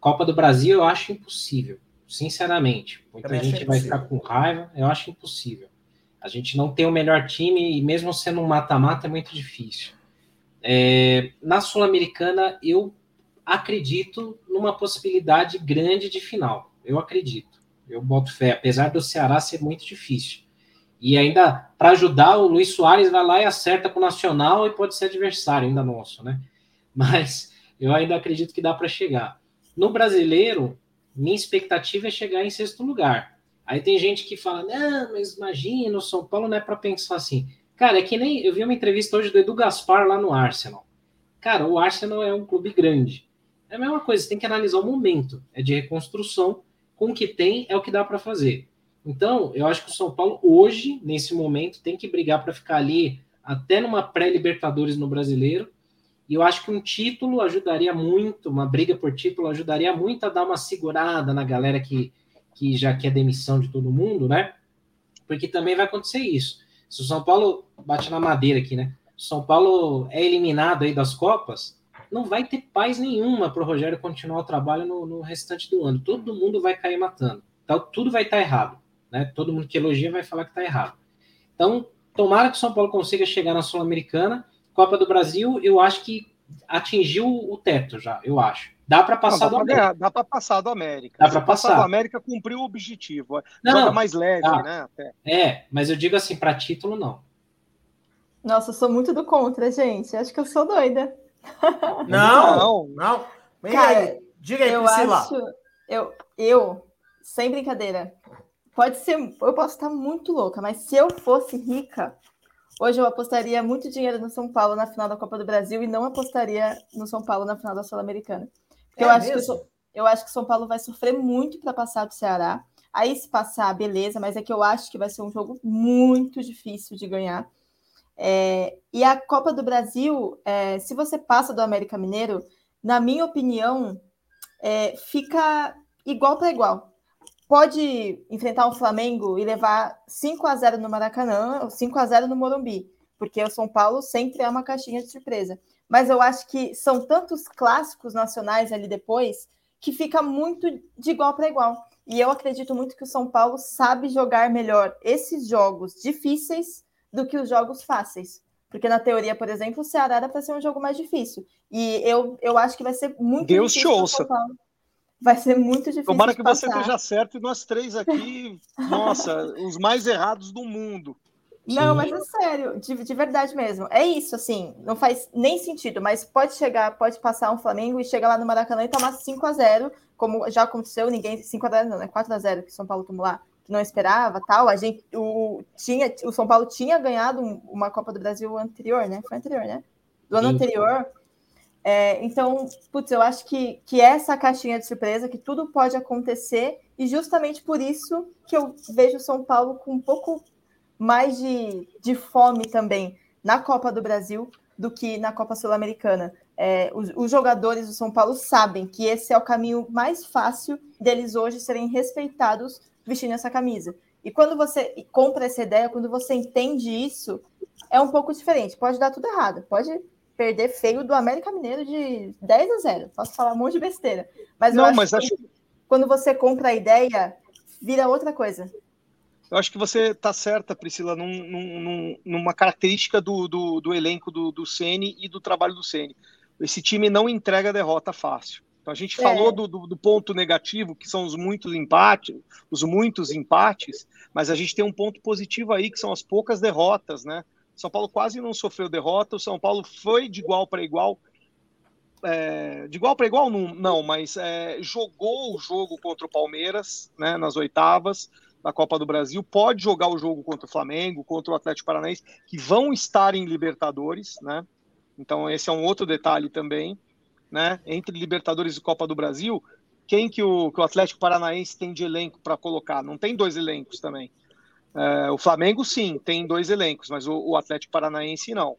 Copa do Brasil eu acho impossível, sinceramente. Muita Também gente vai ficar com raiva, eu acho impossível. A gente não tem o melhor time e mesmo sendo um mata-mata é muito difícil. É, na Sul-Americana eu acredito numa possibilidade grande de final. Eu acredito. Eu boto fé, apesar do Ceará ser muito difícil. E ainda, para ajudar, o Luiz Soares vai lá e acerta com o Nacional e pode ser adversário ainda nosso, né? Mas eu ainda acredito que dá para chegar. No brasileiro, minha expectativa é chegar em sexto lugar. Aí tem gente que fala, não, mas imagina, o São Paulo não é para pensar assim. Cara, é que nem. Eu vi uma entrevista hoje do Edu Gaspar lá no Arsenal. Cara, o Arsenal é um clube grande. É a mesma coisa, você tem que analisar o momento. É de reconstrução. Com o que tem, é o que dá para fazer. Então, eu acho que o São Paulo, hoje, nesse momento, tem que brigar para ficar ali até numa pré-Libertadores no brasileiro. E eu acho que um título ajudaria muito, uma briga por título ajudaria muito a dar uma segurada na galera que, que já quer demissão de todo mundo, né? Porque também vai acontecer isso. Se o São Paulo bate na madeira aqui, né? São Paulo é eliminado aí das Copas, não vai ter paz nenhuma para o Rogério continuar o trabalho no, no, restante do ano. Todo mundo vai cair matando. Então, tudo vai estar tá errado. Né? Todo mundo que elogia vai falar que está errado. Então, tomara que o São Paulo consiga chegar na Sul-Americana. Copa do Brasil, eu acho que atingiu o teto já, eu acho. Dá para passar não, dá do América. Dá para passar do América. Dá para passar. do América cumpriu o objetivo. Não, Joga mais leve, tá. né? Até. É, mas eu digo assim, para título, não. Nossa, eu sou muito do contra, gente. Acho que eu sou doida. Não, não. não. Cara, aí. Diga aí, eu Priscila. Acho, eu, eu, sem brincadeira, Pode ser, eu posso estar muito louca, mas se eu fosse rica, hoje eu apostaria muito dinheiro no São Paulo na final da Copa do Brasil e não apostaria no São Paulo na final da Sul-Americana. É eu, acho que, eu acho que o São Paulo vai sofrer muito para passar do Ceará. Aí, se passar, beleza, mas é que eu acho que vai ser um jogo muito difícil de ganhar. É, e a Copa do Brasil, é, se você passa do América Mineiro, na minha opinião, é, fica igual para igual pode enfrentar o Flamengo e levar 5 a 0 no Maracanã, ou 5 a 0 no Morumbi, porque o São Paulo sempre é uma caixinha de surpresa. Mas eu acho que são tantos clássicos nacionais ali depois que fica muito de igual para igual. E eu acredito muito que o São Paulo sabe jogar melhor esses jogos difíceis do que os jogos fáceis. Porque na teoria, por exemplo, o Ceará era para ser um jogo mais difícil. E eu, eu acho que vai ser muito Deus difícil. Deus te ouça. Vai ser muito difícil. Tomara que você esteja certo e nós três aqui, nossa, os mais errados do mundo. Não, Sim. mas é sério, de, de, verdade mesmo. É isso, assim, não faz nem sentido, mas pode chegar, pode passar um Flamengo e chegar lá no Maracanã e tomar 5 a 0 como já aconteceu, ninguém. 5 a 0 não, né? 4 a 0 que o São Paulo tomou lá, que não esperava tal. A gente, o, tinha, o São Paulo tinha ganhado uma Copa do Brasil anterior, né? Foi anterior, né? Do ano Sim. anterior é, então, putz, eu acho que, que essa caixinha de surpresa, que tudo pode acontecer, e justamente por isso que eu vejo São Paulo com um pouco mais de, de fome também na Copa do Brasil do que na Copa Sul-Americana. É, os, os, jogadores do São Paulo sabem que esse é o caminho mais fácil deles hoje serem respeitados vestindo essa camisa. E quando você compra essa ideia, quando você entende isso, é um pouco diferente. Pode dar tudo errado, pode perder feio do América Mineiro de 10 a 0. Posso falar um monte de besteira. Mas Não, acho mas que acho... quando você compra a ideia, vira outra coisa. Eu acho que você está certa, Priscila, num, num, numa característica do, do, do elenco do, do Ceni e do trabalho do Ceni. Esse time não entrega derrota fácil. Então a gente é. falou do, do, do, ponto negativo, que são os muitos empates, os muitos empates, mas a gente tem um ponto positivo aí, que são as poucas derrotas, né? São Paulo quase não sofreu derrota. O São Paulo foi de igual para igual. É, de igual para igual, não, não mas é, jogou o jogo contra o Palmeiras né, nas oitavas da Copa do Brasil. Pode jogar o jogo contra o Flamengo, contra o Atlético Paranaense, que vão estar em Libertadores. Né? Então, esse é um outro detalhe também. Né? Entre Libertadores e Copa do Brasil, quem que o, que o Atlético Paranaense tem de elenco para colocar? Não tem dois elencos também. É, o Flamengo, sim, tem dois elencos, mas o, o Atlético Paranaense não.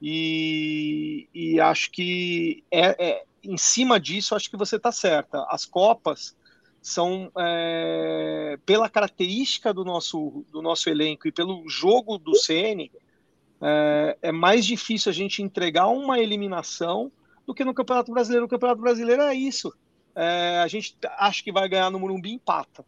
E, e acho que é, é, em cima disso, acho que você está certa. As Copas, são é, pela característica do nosso, do nosso elenco e pelo jogo do CN, é, é, mais difícil a gente entregar uma eliminação do que no Campeonato Brasileiro. O Campeonato Brasileiro é isso. É, a gente acha que vai ganhar no Morumbi, empata.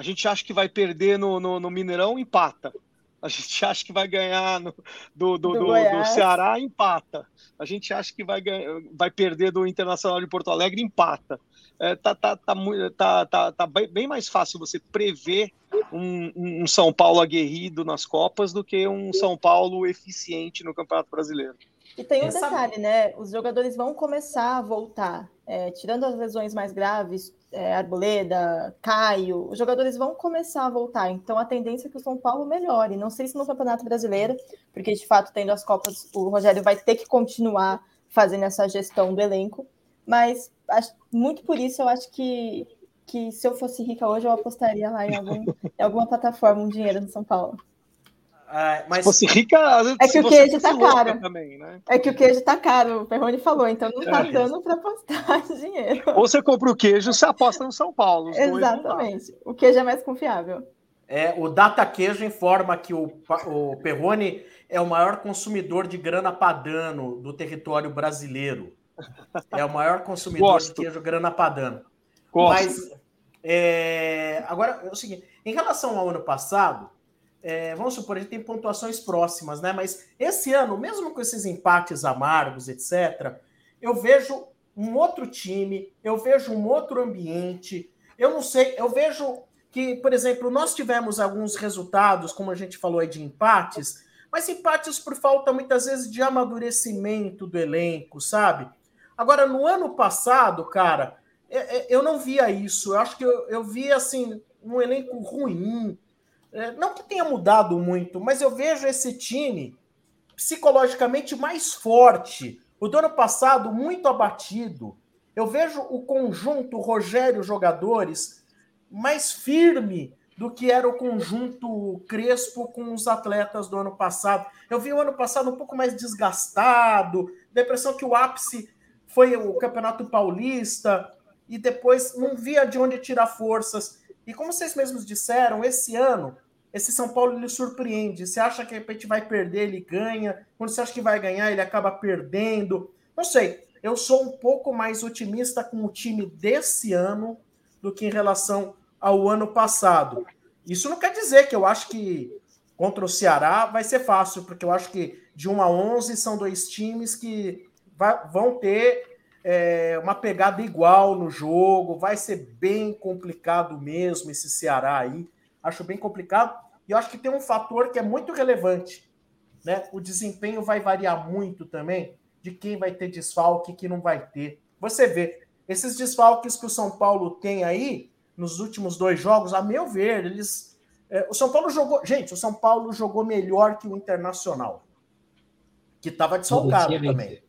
A gente acha que vai perder no, no, no Mineirão, empata. A gente acha que vai ganhar no, do, do, do, do, Ceará, empata. A gente acha que vai, ganhar, vai perder do Internacional de Porto Alegre, empata. É, tá, tá, tá, tá, tá, tá bem mais fácil você prever um, um, São Paulo aguerrido nas Copas do que um São Paulo eficiente no Campeonato Brasileiro. E tem um Essa... detalhe, né? Os jogadores vão começar a voltar, é, tirando as lesões mais graves, é, Arboleda, Caio, os jogadores vão começar a voltar. Então a tendência é que o São Paulo melhore. Não sei se no Campeonato Brasileiro, porque de fato, tendo as Copas, o Rogério vai ter que continuar fazendo essa gestão do elenco. Mas acho, muito por isso eu acho que, que se eu fosse rica hoje, eu apostaria lá em, algum, em alguma plataforma um dinheiro no São Paulo. Ah, mas... Se fosse rica, é que o queijo tá caro. Também, né? É que o queijo tá caro, o Perrone falou, então não tá é. dando para apostar dinheiro. Ou você compra o queijo, você aposta no São Paulo. Exatamente. O queijo é mais confiável. É, o Data Queijo informa que o, o Perrone é o maior consumidor de grana padano do território brasileiro. É o maior consumidor Gosto. de queijo grana padano. Gosto. Mas é, agora é o seguinte: em relação ao ano passado, é, vamos supor, a gente tem pontuações próximas, né? Mas esse ano, mesmo com esses empates amargos, etc., eu vejo um outro time, eu vejo um outro ambiente. Eu não sei, eu vejo que, por exemplo, nós tivemos alguns resultados, como a gente falou aí, de empates, mas empates por falta muitas vezes de amadurecimento do elenco, sabe? Agora, no ano passado, cara, é, é, eu não via isso. Eu acho que eu, eu via assim um elenco ruim. É, não que tenha mudado muito, mas eu vejo esse time psicologicamente mais forte. O do ano passado, muito abatido. Eu vejo o conjunto Rogério jogadores mais firme do que era o conjunto Crespo com os atletas do ano passado. Eu vi o ano passado um pouco mais desgastado, depressão que o ápice foi o Campeonato Paulista e depois não via de onde tirar forças. E como vocês mesmos disseram, esse ano, esse São Paulo ele surpreende. Você acha que de repente vai perder, ele ganha. Quando você acha que vai ganhar, ele acaba perdendo. Não sei. Eu sou um pouco mais otimista com o time desse ano do que em relação ao ano passado. Isso não quer dizer que eu acho que contra o Ceará vai ser fácil, porque eu acho que de 1 a 11 são dois times que vão ter é, uma pegada igual no jogo, vai ser bem complicado mesmo esse Ceará aí. Acho bem complicado. E eu acho que tem um fator que é muito relevante. Né? O desempenho vai variar muito também de quem vai ter desfalque e que não vai ter. Você vê, esses desfalques que o São Paulo tem aí, nos últimos dois jogos, a meu ver, eles. É, o São Paulo jogou. Gente, o São Paulo jogou melhor que o Internacional, que estava desfalcado também.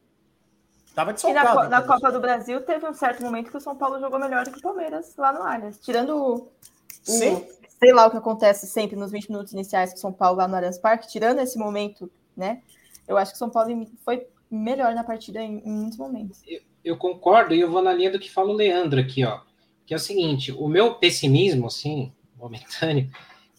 Tava desfalcado. E na, na Copa do Brasil teve um certo momento que o São Paulo jogou melhor do que o Palmeiras lá no Allianz. Tirando o, o sei lá o que acontece sempre nos 20 minutos iniciais com o São Paulo lá no Allianz Parque, tirando esse momento, né? Eu acho que o São Paulo foi melhor na partida em, em muitos momentos. Eu, eu, concordo e eu vou na linha do que fala o Leandro aqui, ó. Que é o seguinte, o meu pessimismo, assim, momentâneo,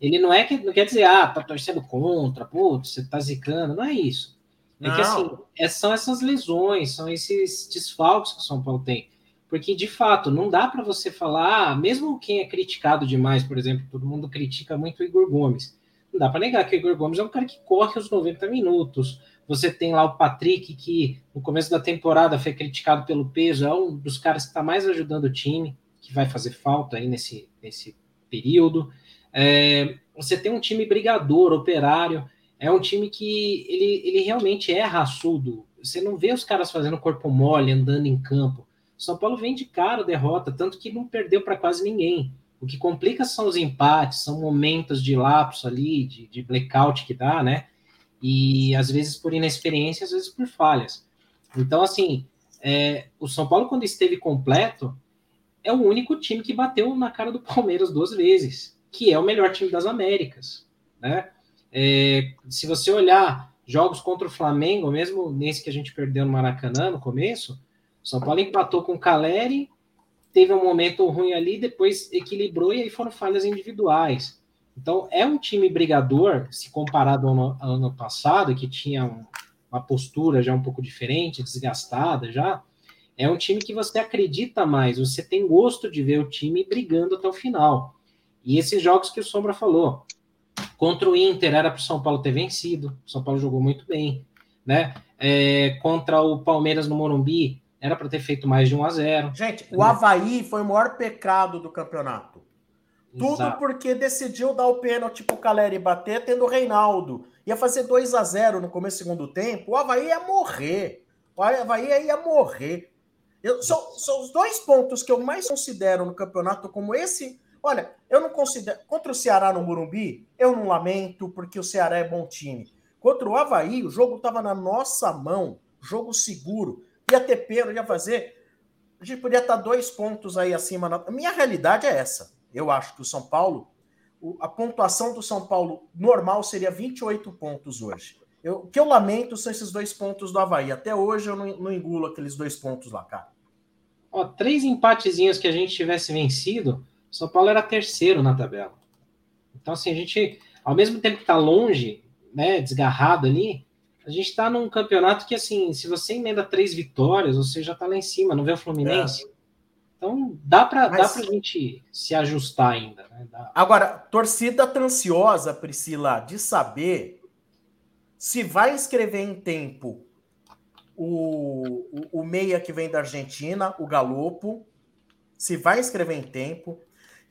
ele não é que não quer dizer, ah, tá torcendo contra, putz, você tá zicando, não é isso. É que assim, são essas lesões, são esses desfalques que o São Paulo tem. Porque, de fato, não dá para você falar, ah, mesmo quem é criticado demais, por exemplo, todo mundo critica muito o Igor Gomes. Não dá para negar que o Igor Gomes é um cara que corre os 90 minutos. Você tem lá o Patrick, que no começo da temporada foi criticado pelo peso, é um dos caras que está mais ajudando o time, que vai fazer falta aí nesse, nesse período. É, você tem um time brigador, operário é um time que ele, ele realmente é raçudo. Você não vê os caras fazendo corpo mole, andando em campo. São Paulo vem de cara derrota, tanto que não perdeu para quase ninguém. O que complica são os empates, são momentos de lapso ali, de, de blackout que dá, né? E às vezes por inexperiência, às vezes por falhas. Então, assim, é, o São Paulo, quando esteve completo, é o único time que bateu na cara do Palmeiras duas vezes, que é o melhor time das Américas, né? É, se você olhar jogos contra o Flamengo, mesmo nesse que a gente perdeu no Maracanã no começo, São Paulo empatou com o Caleri teve um momento ruim ali, depois equilibrou e aí foram falhas individuais. Então, é um time brigador, se comparado ao ano, ao ano passado, que tinha um, uma postura já um pouco diferente, desgastada já. É um time que você acredita mais, você tem gosto de ver o time brigando até o final. E esses jogos que o Sombra falou, contra o Inter era para o São Paulo ter vencido, o São Paulo jogou muito bem, né? É, contra o Palmeiras no Morumbi, era para ter feito mais de 1 a 0 Gente, o Havaí foi o maior pecado do campeonato. Tudo Exato. porque decidiu dar o pênalti pro Caleri bater, tendo o Reinaldo. Ia fazer 2 a 0 no começo do segundo tempo, o Havaí ia morrer. O Havaí ia morrer. Eu, são, são os dois pontos que eu mais considero no campeonato como esse. Olha, eu não considero. Contra o Ceará no Morumbi, eu não lamento, porque o Ceará é bom time. Contra o Havaí, o jogo estava na nossa mão, jogo seguro. Ia ter pênalti, ia fazer. A gente podia estar dois pontos aí acima. Na... Minha realidade é essa. Eu acho que o São Paulo, a pontuação do São Paulo normal seria 28 pontos hoje. Eu, o que eu lamento são esses dois pontos do Havaí. Até hoje eu não, não engulo aqueles dois pontos lá, cara. Ó, três empatezinhos que a gente tivesse vencido, o São Paulo era terceiro na tabela. Então, assim, a gente, ao mesmo tempo que está longe, né, desgarrado ali, a gente está num campeonato que, assim, se você emenda três vitórias, você já está lá em cima, não vê o Fluminense? É. Então dá para Mas... pra gente se ajustar ainda. Né? Dá... Agora, torcida tá ansiosa, Priscila, de saber se vai inscrever em tempo o, o, o meia que vem da Argentina, o Galopo, se vai inscrever em tempo.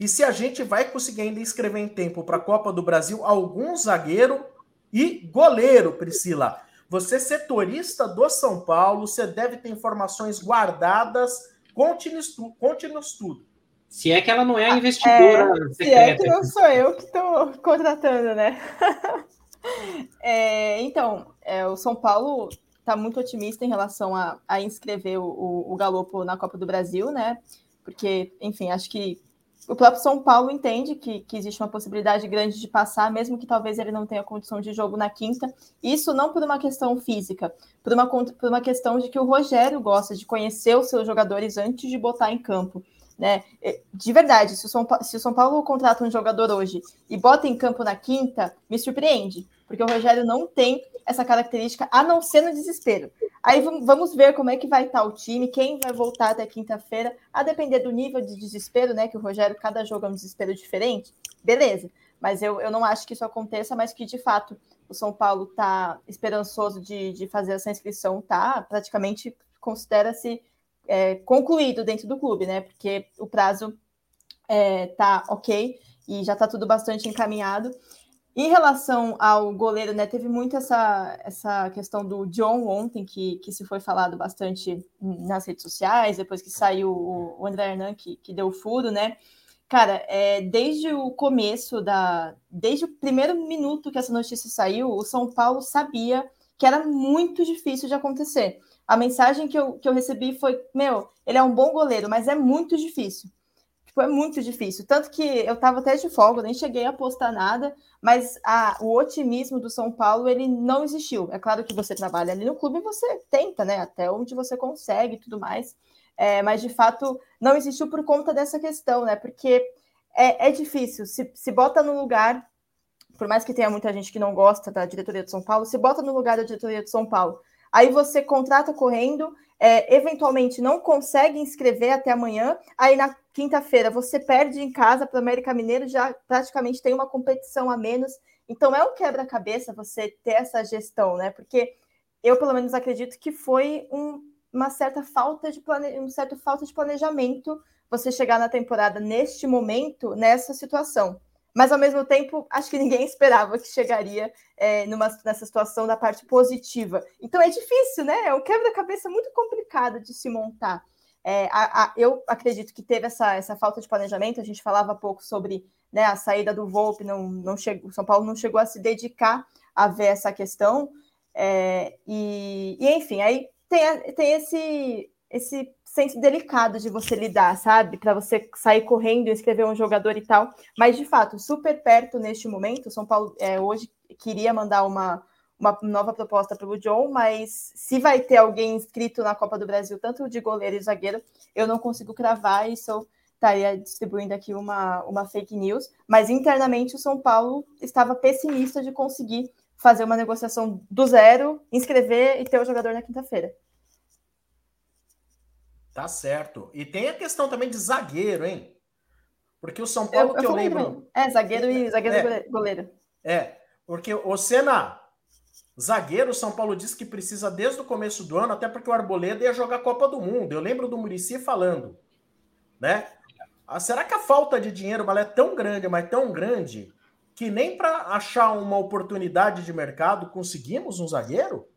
E se a gente vai conseguir ainda inscrever em tempo para a Copa do Brasil algum zagueiro e goleiro, Priscila. Você, setorista do São Paulo, você deve ter informações guardadas Conte no, estudo, conte no estudo. Se é que ela não é a investidora é, Se é que não sou eu que estou contratando, né? é, então, é, o São Paulo está muito otimista em relação a, a inscrever o, o, o Galopo na Copa do Brasil, né? Porque, enfim, acho que o próprio São Paulo entende que, que, existe uma possibilidade grande de passar, mesmo que talvez ele não tenha condição de jogo na quinta. Isso não por uma questão física, por uma, por uma questão de que o Rogério gosta de conhecer os seus jogadores antes de botar em campo. Né? De verdade, se o, São, se o São Paulo contrata um jogador hoje e bota em campo na quinta, me surpreende, porque o Rogério não tem essa característica, a não ser no desespero. Aí vamos ver como é que vai estar o time, quem vai voltar até quinta-feira, a depender do nível de desespero, né? Que o Rogério, cada jogo é um desespero diferente, beleza. Mas eu, eu não acho que isso aconteça, mas que de fato o São Paulo está esperançoso de, de fazer essa inscrição, tá? Praticamente considera-se é, concluído dentro do clube, né? Porque o prazo é, tá ok e já está tudo bastante encaminhado. Em relação ao goleiro, né, teve muito essa, essa questão do John ontem, que, que se foi falado bastante nas redes sociais, depois que saiu o, André Hernan, que, que deu o furo, né? Cara, é, desde o começo da. Desde o primeiro minuto que essa notícia saiu, o São Paulo sabia que era muito difícil de acontecer. A mensagem que eu, que eu recebi foi: meu, ele é um bom goleiro, mas é muito difícil. Tipo, é muito difícil. Tanto que eu estava até de folga, nem cheguei a postar nada, mas a, o otimismo do São Paulo, ele não existiu. É claro que você trabalha ali no clube e você tenta, né? Até onde você consegue e tudo mais. É, mas, de fato, não existiu por conta dessa questão, né? Porque é, é difícil. Se, se bota no lugar, por mais que tenha muita gente que não gosta da diretoria de São Paulo, se bota no lugar da diretoria de São Paulo. Aí você contrata correndo, é, eventualmente não consegue inscrever até amanhã, aí na quinta-feira você perde em casa para o América Mineiro, já praticamente tem uma competição a menos. Então é um quebra-cabeça você ter essa gestão, né? Porque eu, pelo menos, acredito que foi um, uma certa falta de plane... um certo falta de planejamento você chegar na temporada neste momento, nessa situação. Mas ao mesmo tempo, acho que ninguém esperava que chegaria é, numa, nessa situação da parte positiva. Então é difícil, né? É um quebra-cabeça muito complicado de se montar. É, a, a, eu acredito que teve essa, essa falta de planejamento. A gente falava pouco sobre né, a saída do Volpe, não, não chegou, o São Paulo não chegou a se dedicar a ver essa questão. É, e, e, enfim, aí tem, tem esse, esse senso delicado de você lidar, sabe? Para você sair correndo e escrever um jogador e tal. Mas, de fato, super perto neste momento. O São Paulo é, hoje queria mandar uma, uma nova proposta pelo John, mas se vai ter alguém inscrito na Copa do Brasil, tanto de goleiro e zagueiro, eu não consigo cravar isso. Eu estaria distribuindo aqui uma, uma fake news, mas internamente o São Paulo estava pessimista de conseguir fazer uma negociação do zero, inscrever e ter o jogador na quinta-feira. Tá certo. E tem a questão também de zagueiro, hein? Porque o São Paulo, eu, que eu, eu lembro. Também. É, zagueiro e zagueiro é, goleiro. É, porque o Senna, zagueiro, o São Paulo disse que precisa desde o começo do ano, até porque o Arboleda ia jogar a Copa do Mundo. Eu lembro do Murici falando, né? Ah, será que a falta de dinheiro é tão grande, mas tão grande, que nem para achar uma oportunidade de mercado conseguimos um zagueiro?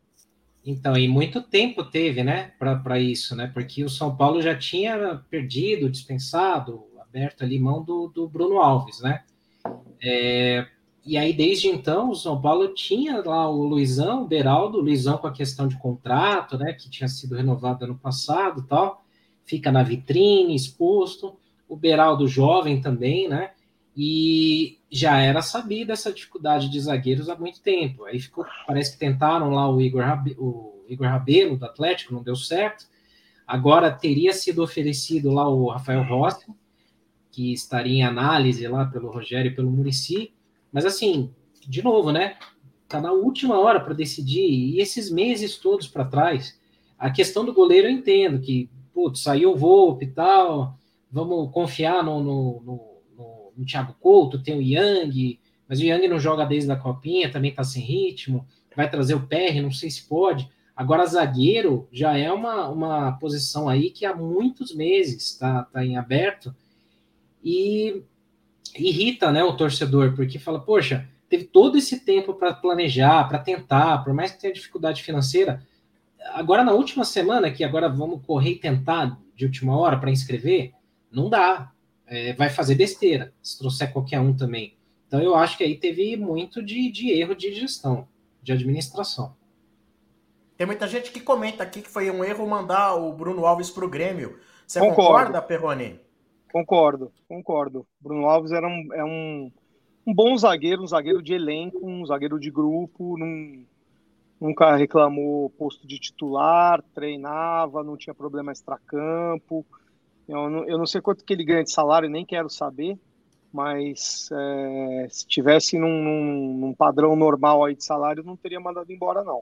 Então, e muito tempo teve, né, para isso, né? Porque o São Paulo já tinha perdido, dispensado, aberto ali mão do, do Bruno Alves, né? É, e aí, desde então, o São Paulo tinha lá o Luizão, o Beraldo, o Luizão com a questão de contrato, né, que tinha sido renovado ano passado tal, fica na vitrine, exposto o Beraldo jovem também, né? E já era sabida essa dificuldade de zagueiros há muito tempo. Aí ficou, parece que tentaram lá o Igor, o Igor Rabelo do Atlético, não deu certo. Agora teria sido oferecido lá o Rafael Rossi, que estaria em análise lá pelo Rogério e pelo Murici. Mas assim, de novo, né? Tá na última hora para decidir. E esses meses todos para trás, a questão do goleiro eu entendo que, putz, saiu o Volpe e tal vamos confiar no, no, no, no Thiago Couto, tem o Yang, mas o Yang não joga desde a copinha, também está sem ritmo, vai trazer o PR, não sei se pode. Agora, zagueiro já é uma, uma posição aí que há muitos meses está tá em aberto e irrita né, o torcedor, porque fala, poxa, teve todo esse tempo para planejar, para tentar, por mais que tenha dificuldade financeira. Agora, na última semana, que agora vamos correr e tentar de última hora para inscrever, não dá. É, vai fazer besteira, se trouxer qualquer um também. Então eu acho que aí teve muito de, de erro de gestão, de administração. Tem muita gente que comenta aqui que foi um erro mandar o Bruno Alves para o Grêmio. Você concordo. concorda, Perrone? Concordo, concordo. Bruno Alves era um, é um, um bom zagueiro, um zagueiro de elenco, um zagueiro de grupo, num, nunca reclamou posto de titular, treinava, não tinha problema extracampo. campo eu não, eu não sei quanto que ele ganha de salário, nem quero saber, mas é, se tivesse num, num, num, padrão normal aí de salário, não teria mandado embora, não.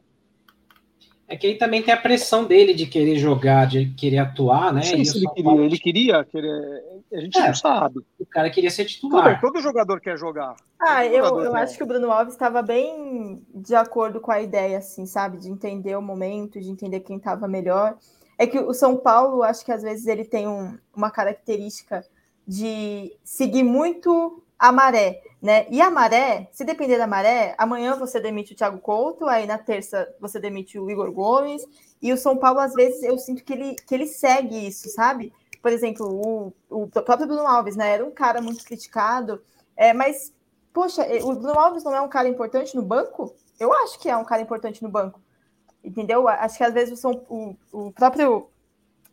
É que aí também tem a pressão dele de querer jogar, de querer atuar, né? Sim, ele, queria, ele queria, querer, a gente é, não sabe. O cara queria ser titular. Todo, todo jogador quer jogar. Ah, eu, eu acho que o Bruno Alves estava bem de acordo com a ideia, assim, sabe? De entender o momento, de entender quem estava melhor. É que o São Paulo, acho que às vezes ele tem um, uma característica de seguir muito a maré, né? E a maré, se depender da maré, amanhã você demite o Thiago Couto, aí na terça você demite o Igor Gomes, e o São Paulo, às vezes, eu sinto que ele, que ele segue isso, sabe? Por exemplo, o, o próprio Bruno Alves, né? Era um cara muito criticado, é, mas, poxa, o Bruno Alves não é um cara importante no banco? Eu acho que é um cara importante no banco. Entendeu? Acho que às vezes o, São, o, o próprio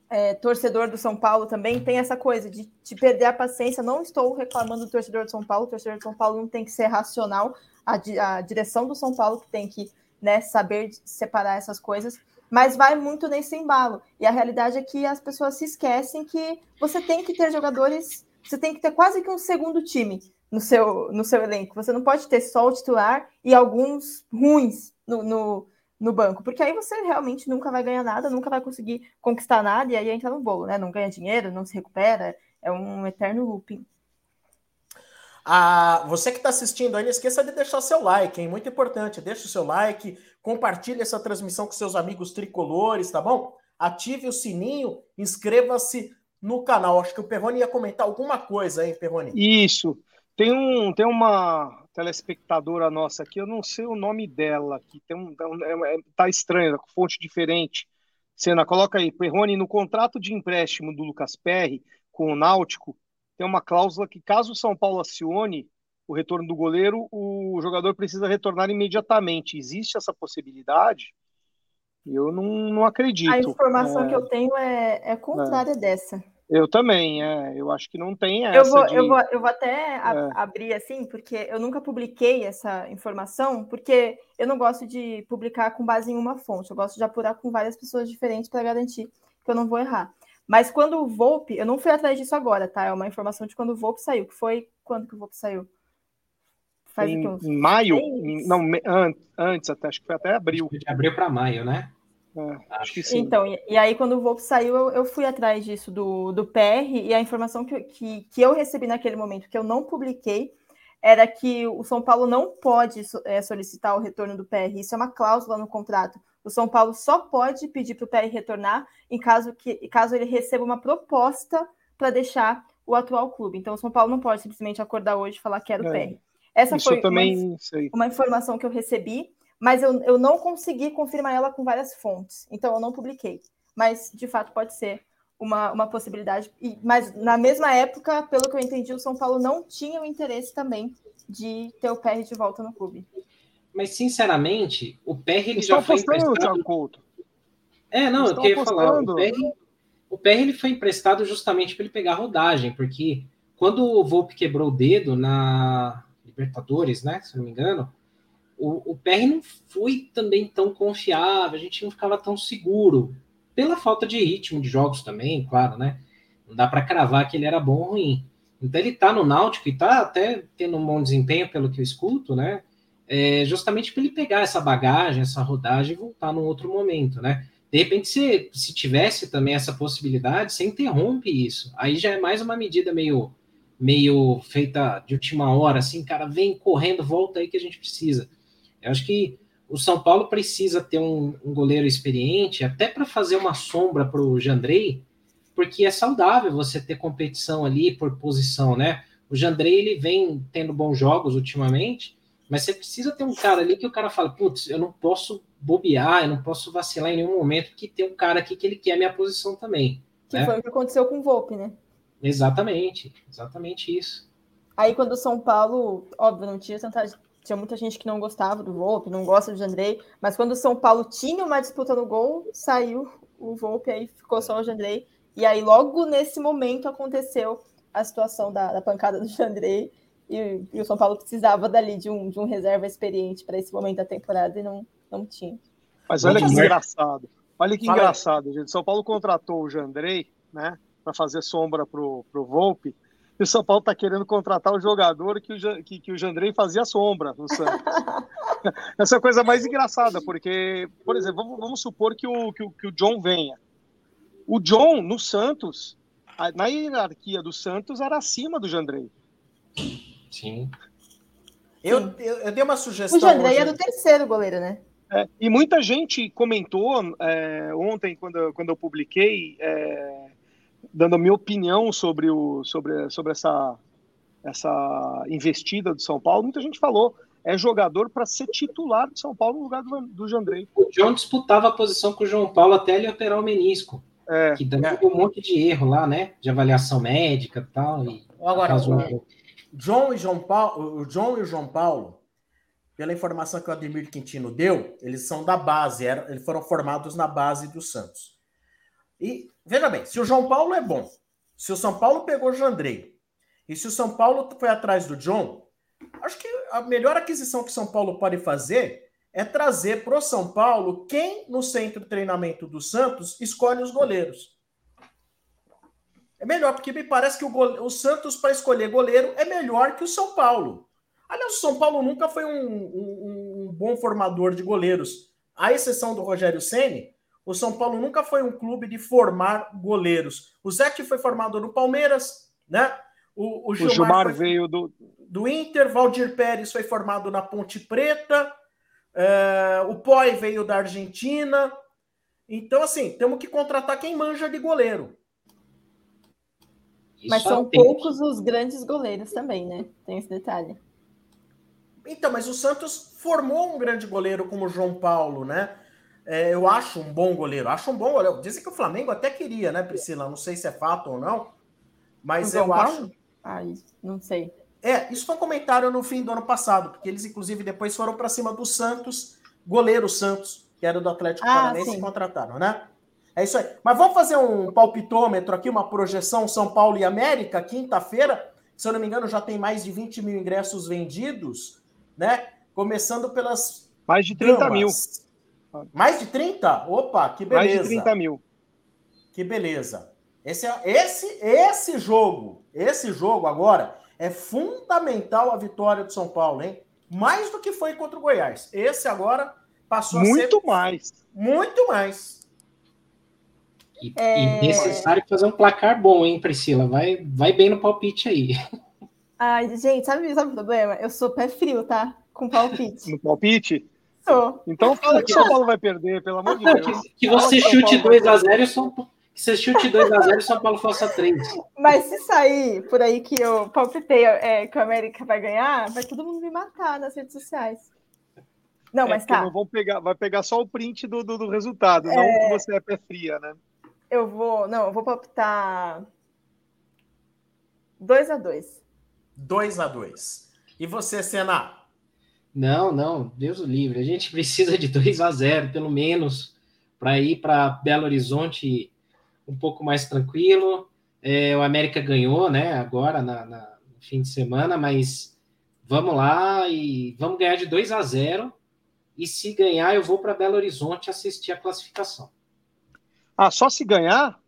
é, torcedor do São Paulo também tem essa coisa de, de perder a paciência. Não estou reclamando do torcedor do São Paulo, o torcedor do São Paulo não tem que ser racional, a, a direção do São Paulo que tem que né, saber separar essas coisas, mas vai muito nesse embalo. E a realidade é que as pessoas se esquecem que você tem que ter jogadores, você tem que ter quase que um segundo time no seu, no seu elenco. Você não pode ter só o titular e alguns ruins no, no no banco, porque aí você realmente nunca vai ganhar nada, nunca vai conseguir conquistar nada e aí entra no bolo, né? Não ganha dinheiro, não se recupera, é um eterno looping. Ah, você que está assistindo aí, não esqueça de deixar seu like, hein? Muito importante. Deixa o seu like, compartilhe essa transmissão com seus amigos tricolores, tá bom? Ative o sininho, inscreva-se no canal. Acho que o Perrone ia comentar alguma coisa, hein, Perrone? Isso. Tem, um, tem uma, telespectadora nossa aqui, eu não sei o nome dela aqui, tem um, é, é, tá estranho, fonte diferente. Cena, coloca aí, Perrone, no contrato de empréstimo do Lucas Perry com o Náutico, tem uma cláusula que caso o São Paulo acione o retorno do goleiro, o jogador precisa retornar imediatamente. Existe essa possibilidade? Eu não, não acredito. A informação é... que eu tenho é, é contrária é. dessa. Eu também, é. Eu acho que não tem essa. Eu vou, de... eu vou, eu vou até é. abrir assim, porque eu nunca publiquei essa informação, porque eu não gosto de publicar com base em uma fonte. Eu gosto de apurar com várias pessoas diferentes para garantir que eu não vou errar. Mas quando o Volpe, eu não fui atrás disso agora, tá? É uma informação de quando o Volpe saiu, que foi quando que o Volpe saiu? Faz em, em maio? Em, não, antes, até, acho que foi até abril. De abril para maio, né? Acho que sim. Então, e, e, aí quando o Volpe saiu, eu, eu, fui atrás disso do, do PR e a informação que, que, que eu recebi naquele momento, que eu não publiquei, era que o São Paulo não pode é, solicitar o retorno do PR. Isso é uma cláusula no contrato. O São Paulo só pode pedir para o PR retornar em caso, que, caso ele receba uma proposta para deixar o atual clube. Então, o São Paulo não pode simplesmente acordar hoje e falar que era o é. PR. Essa foi uma, uma, informação que eu recebi mas eu, eu não consegui confirmar ela com várias fontes, então eu não publiquei. Mas, de fato, pode ser uma, uma possibilidade. E, mas, na mesma época, pelo que eu entendi, o São Paulo não tinha o interesse também de ter o PR de volta no clube. Mas, sinceramente, o PR ele já foi emprestado... Couto. É, não, eu queria falar. O PR, o PR ele foi emprestado justamente para ele pegar rodagem, porque quando o Volpe quebrou o dedo na Libertadores, né, se não me engano, o, o PR não foi também tão confiável, a gente não ficava tão seguro, pela falta de ritmo de jogos também, claro, né? Não dá para cravar que ele era bom ou ruim. Então ele tá no Náutico e tá até tendo um bom desempenho, pelo que eu escuto, né? É justamente para ele pegar essa bagagem, essa rodagem e voltar num outro momento, né? De repente, se, se tivesse também essa possibilidade, você interrompe isso. Aí já é mais uma medida meio, meio feita de última hora, assim, cara, vem correndo, volta aí que a gente precisa. Eu acho que o São Paulo precisa ter um, um goleiro experiente, até para fazer uma sombra para o Jandrei, porque é saudável você ter competição ali por posição, né? O Jandrei ele vem tendo bons jogos ultimamente, mas você precisa ter um cara ali que o cara fala, putz, eu não posso bobear, eu não posso vacilar em nenhum momento, que tem um cara aqui que ele quer a minha posição também. Que né? foi o que aconteceu com o Volpe, né? Exatamente, exatamente isso. Aí quando o São Paulo, óbvio, não tinha tanta tinha muita gente que não gostava do Volpe, não gosta do Andrei, mas quando o São Paulo tinha uma disputa no gol, saiu o Volpe, aí ficou só o Jandrei. E aí, logo nesse momento, aconteceu a situação da, da pancada do Jandrei. E, e, o São Paulo precisava dali de um, de um reserva experiente para esse momento da temporada e não, não tinha. Mas olha que engraçado. Olha que Fala engraçado, gente. São Paulo contratou o Jandrei, né, para fazer sombra pro, pro Volpe o São Paulo está querendo contratar o jogador que o, que, que o Jandrei fazia sombra no Santos. Essa é a coisa mais engraçada, porque, por exemplo, vamos, vamos supor que o, que o, que, o, John venha. O John, no Santos, na hierarquia do Santos, era acima do Jandrei. Sim. Eu, eu, eu dei uma sugestão. O Jandrei hoje... era o terceiro goleiro, né? É, e muita gente comentou é, ontem, quando, quando eu publiquei, é, dando a minha opinião sobre, o, sobre, sobre essa, essa investida do São Paulo, muita gente falou é jogador para ser titular do São Paulo no lugar do, do Jandrei. O John disputava a posição com o João Paulo até ele operar o menisco. É, que deu é. um monte de erro lá, né? De avaliação médica e tal. E Agora, o John e João Paulo, o John e o João Paulo, pela informação que o Ademir Quintino deu, eles são da base, eram, eles foram formados na base do Santos. E veja bem, se o João Paulo é bom, se o São Paulo pegou o Jandrei, e se o São Paulo foi atrás do John, acho que a melhor aquisição que o São Paulo pode fazer é trazer para o São Paulo quem no centro de treinamento do Santos escolhe os goleiros. É melhor, porque me parece que o, goleiro, o Santos, para escolher goleiro, é melhor que o São Paulo. Aliás, o São Paulo nunca foi um, um, um bom formador de goleiros. À exceção do Rogério Ceni, o São Paulo nunca foi um clube de formar goleiros. O Zete foi formado no Palmeiras, né? O, o Gilmar, o Gilmar veio do... do Inter, Valdir Pérez foi formado na Ponte Preta, é, o Poi veio da Argentina. Então, assim, temos que contratar quem manja de goleiro. Mas são poucos os grandes goleiros também, né? Tem esse detalhe. Então, mas o Santos formou um grande goleiro como o João Paulo, né? É, eu acho um bom goleiro. Acho um bom goleiro. Dizem que o Flamengo até queria, né, Priscila? Não sei se é fato ou não. Mas eu acho. Ah, não sei. É, isso foi um comentário no fim do ano passado, porque eles, inclusive, depois foram para cima do Santos, goleiro Santos, que era do Atlético ah, Paranaense, e contrataram, né? É isso aí. Mas vamos fazer um palpitômetro aqui, uma projeção São Paulo e América, quinta-feira. Se eu não me engano, já tem mais de 20 mil ingressos vendidos, né? Começando pelas. Mais de 30 damas. mil. Mais de 30? Opa, que beleza. Mais de 30 mil. Que beleza. Esse, é, esse, esse jogo, esse jogo agora é fundamental a vitória do São Paulo, hein? Mais do que foi contra o Goiás. Esse agora passou muito a ser. Muito mais. Muito mais. E, é... e, necessário fazer um placar bom, hein, Priscila? Vai, vai bem no palpite aí. Ai, gente, sabe, sabe o problema? Eu sou pé frio, tá? Com palpite. No palpite? Sou. Então fala que o São Paulo vai perder, pelo amor de Deus. Que, que você chute 2x0 e São Paulo. Que você chute 2x0 e São Paulo faça 3. Mas se sair por aí que eu palpitei é, que o América vai ganhar, vai todo mundo me matar nas redes sociais. Não, é mas tá. Não vão pegar, vai pegar só o print do, do, do resultado, é... não que você é pé fria, né? Eu vou. Não, eu vou palpitar 2 a 2 2 a 2 E você, Senna? Não, não, Deus o livre. A gente precisa de 2 a 0 pelo menos, para ir para Belo Horizonte um pouco mais tranquilo. É, o América ganhou, né, agora na, na, no fim de semana, mas vamos lá e vamos ganhar de 2 a 0 e se ganhar, eu vou para Belo Horizonte assistir a classificação. Ah, só se ganhar?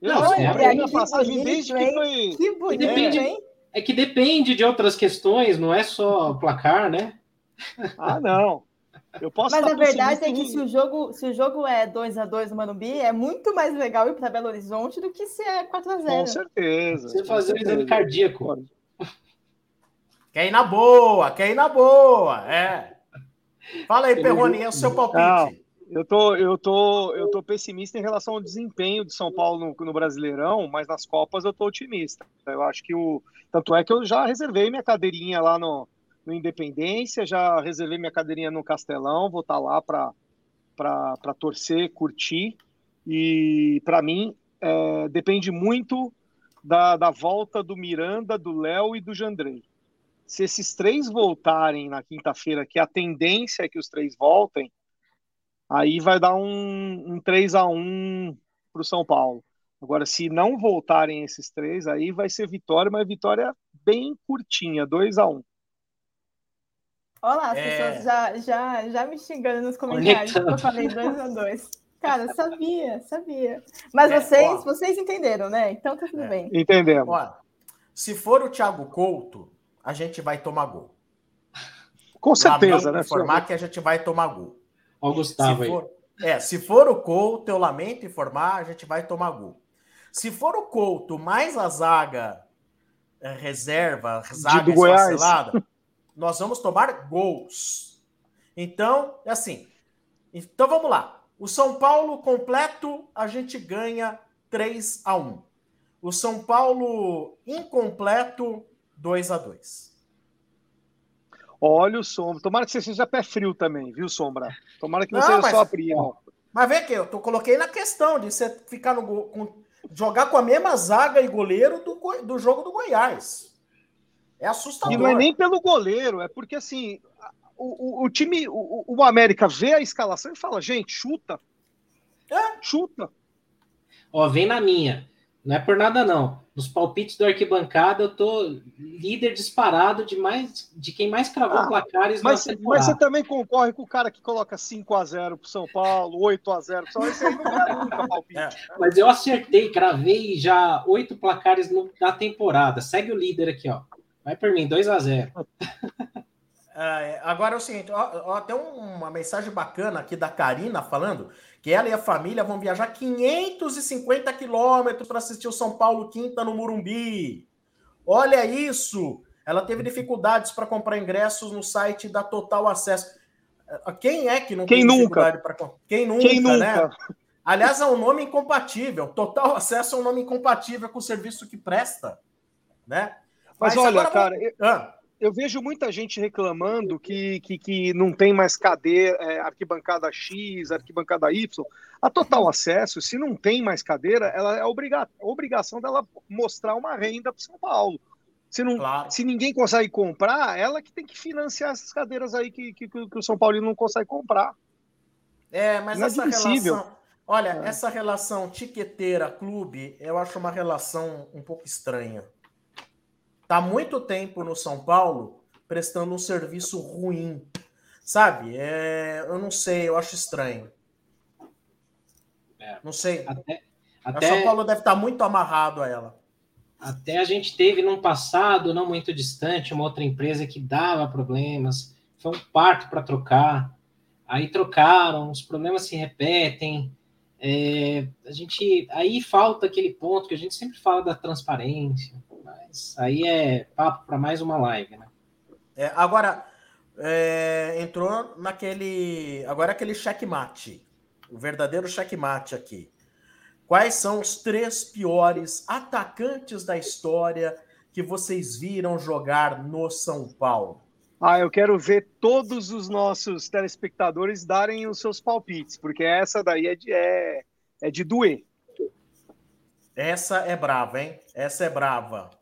Eu não, é, é, minha passagem desde que foi. Que bonito, depende, hein? É que depende de outras questões, não é só placar, né? Ah, não. Eu posso Mas a verdade é que se o jogo, se o jogo é 2 a 2 no Manumbi, é muito mais legal ir para Belo Horizonte do que se é 4 a 0. Com certeza. Você fazer um exame cardíaco. Quer ir na boa, quer ir na boa, é. Fala aí, Perrone, é o seu palpite. Não, eu tô, eu tô, eu tô pessimista em relação ao desempenho de São Paulo no, no, Brasileirão, mas nas Copas eu tô otimista. Eu acho que o tanto é que eu já reservei minha cadeirinha lá no, no Independência, já reservei minha cadeirinha no Castelão, vou estar tá lá para torcer, curtir e para mim é, depende muito da, da volta do Miranda, do Léo e do Jandrei. Se esses três voltarem na quinta-feira, que a tendência é que os três voltem, aí vai dar um, um 3 a 1 para o São Paulo. Agora, se não voltarem esses três, aí vai ser vitória, mas vitória bem curtinha, 2 a 1 Olá, as é... pessoas já, já, já me xingando nos comentários que eu falei 2 a 2 Cara, sabia, sabia. Mas é, vocês, ó, vocês entenderam, né? Então tá tudo é. bem. Entendemos. Ó, se for o Thiago Couto, a gente vai tomar gol. Com certeza, né? Informar que a gente vai tomar gol. Ó, Gustavo se for, É, se for o Couto, eu lamento informar, a gente vai tomar gol. Se for o Couto mais a zaga é, reserva, zaga esfacelada, nós vamos tomar gols. Então, é assim. Então vamos lá. O São Paulo completo, a gente ganha 3 a 1. O São Paulo incompleto, 2 a 2. Olha o Sombra. Tomara que você seja pé frio também, viu, Sombra? Tomara que não, não seja mas, só frio. Mas vem aqui, eu tô, coloquei na questão de você ficar no com, jogar com a mesma zaga e goleiro do, do jogo do Goiás. É assustador. E não é nem pelo goleiro, é porque assim, o, o, o time, o, o, América vê a escalação e fala, gente, chuta. É. Chuta. Ó, vem na minha. Não é por nada, não nos palpites do arquibancada, eu tô líder disparado de mais de quem mais cravou ah, placares mas, mas você também concorre com o cara que coloca 5 a 0 pro São Paulo, 8 a 0 Só esse aí não nunca palpite. É. Mas eu acertei, cravei já oito placares no, na temporada. Segue o líder aqui, ó. Vai por mim, 2 a 0 é, agora é o seguinte, ó, ó, tem uma mensagem bacana aqui da Karina falando que ela e a família vão viajar 550 quilômetros para assistir o São Paulo Quinta no Murumbi. Olha isso! Ela teve dificuldades para comprar ingressos no site da Total Acesso. Ah, quem é que não Quem tem dificuldade para Quem nunca, Quem nunca, né? Aliás, é um nome incompatível. Total Acesso é um nome incompatível com o serviço que presta, né? Mas, Mas olha, cara, eu... ah eu vejo muita gente reclamando que, que, que não tem mais cadeira, é, arquibancada X, arquibancada Y. A total acesso, se não tem mais cadeira, ela é obriga obrigação dela mostrar uma renda para São Paulo. Se, não, claro. se ninguém consegue comprar, ela que tem que financiar essas cadeiras aí que, que, que o São Paulo não consegue comprar. É, mas essa relação, Olha, é. essa relação tiqueteira-clube, eu acho uma relação um pouco estranha. Tá muito tempo no São Paulo prestando um serviço ruim. Sabe? É, eu não sei, eu acho estranho. É. Não sei. Até, até... O São Paulo deve estar muito amarrado a ela. Até a gente teve num passado não muito distante uma outra empresa que dava problemas, foi um parto para trocar. Aí trocaram, os problemas se repetem. É, a gente aí falta aquele ponto que a gente sempre fala da transparência, mas aí é papo para mais uma live, né? É, agora é, entrou naquele agora aquele checkmate, o verdadeiro checkmate aqui. Quais são os três piores atacantes da história que vocês viram jogar no São Paulo? Ah, eu quero ver todos os nossos telespectadores darem os seus palpites, porque essa daí é de, é, é de doer. Essa é brava, hein? Essa é brava.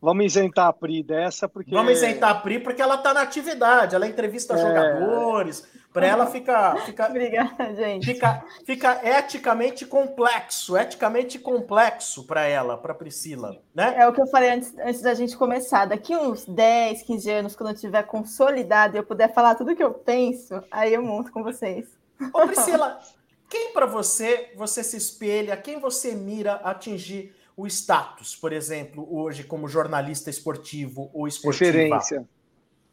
Vamos isentar a Pri dessa, porque. Vamos isentar a Pri, porque ela está na atividade, ela entrevista é... jogadores, para ela fica. fica Obrigada, gente. Fica, fica eticamente complexo, eticamente complexo para ela, para Priscila. Né? É o que eu falei antes, antes da gente começar. Daqui uns 10, 15 anos, quando eu estiver consolidado e eu puder falar tudo o que eu penso, aí eu monto com vocês. Ô, Priscila, quem para você você se espelha, quem você mira atingir o status, por exemplo, hoje como jornalista esportivo ou esportiva? Referência.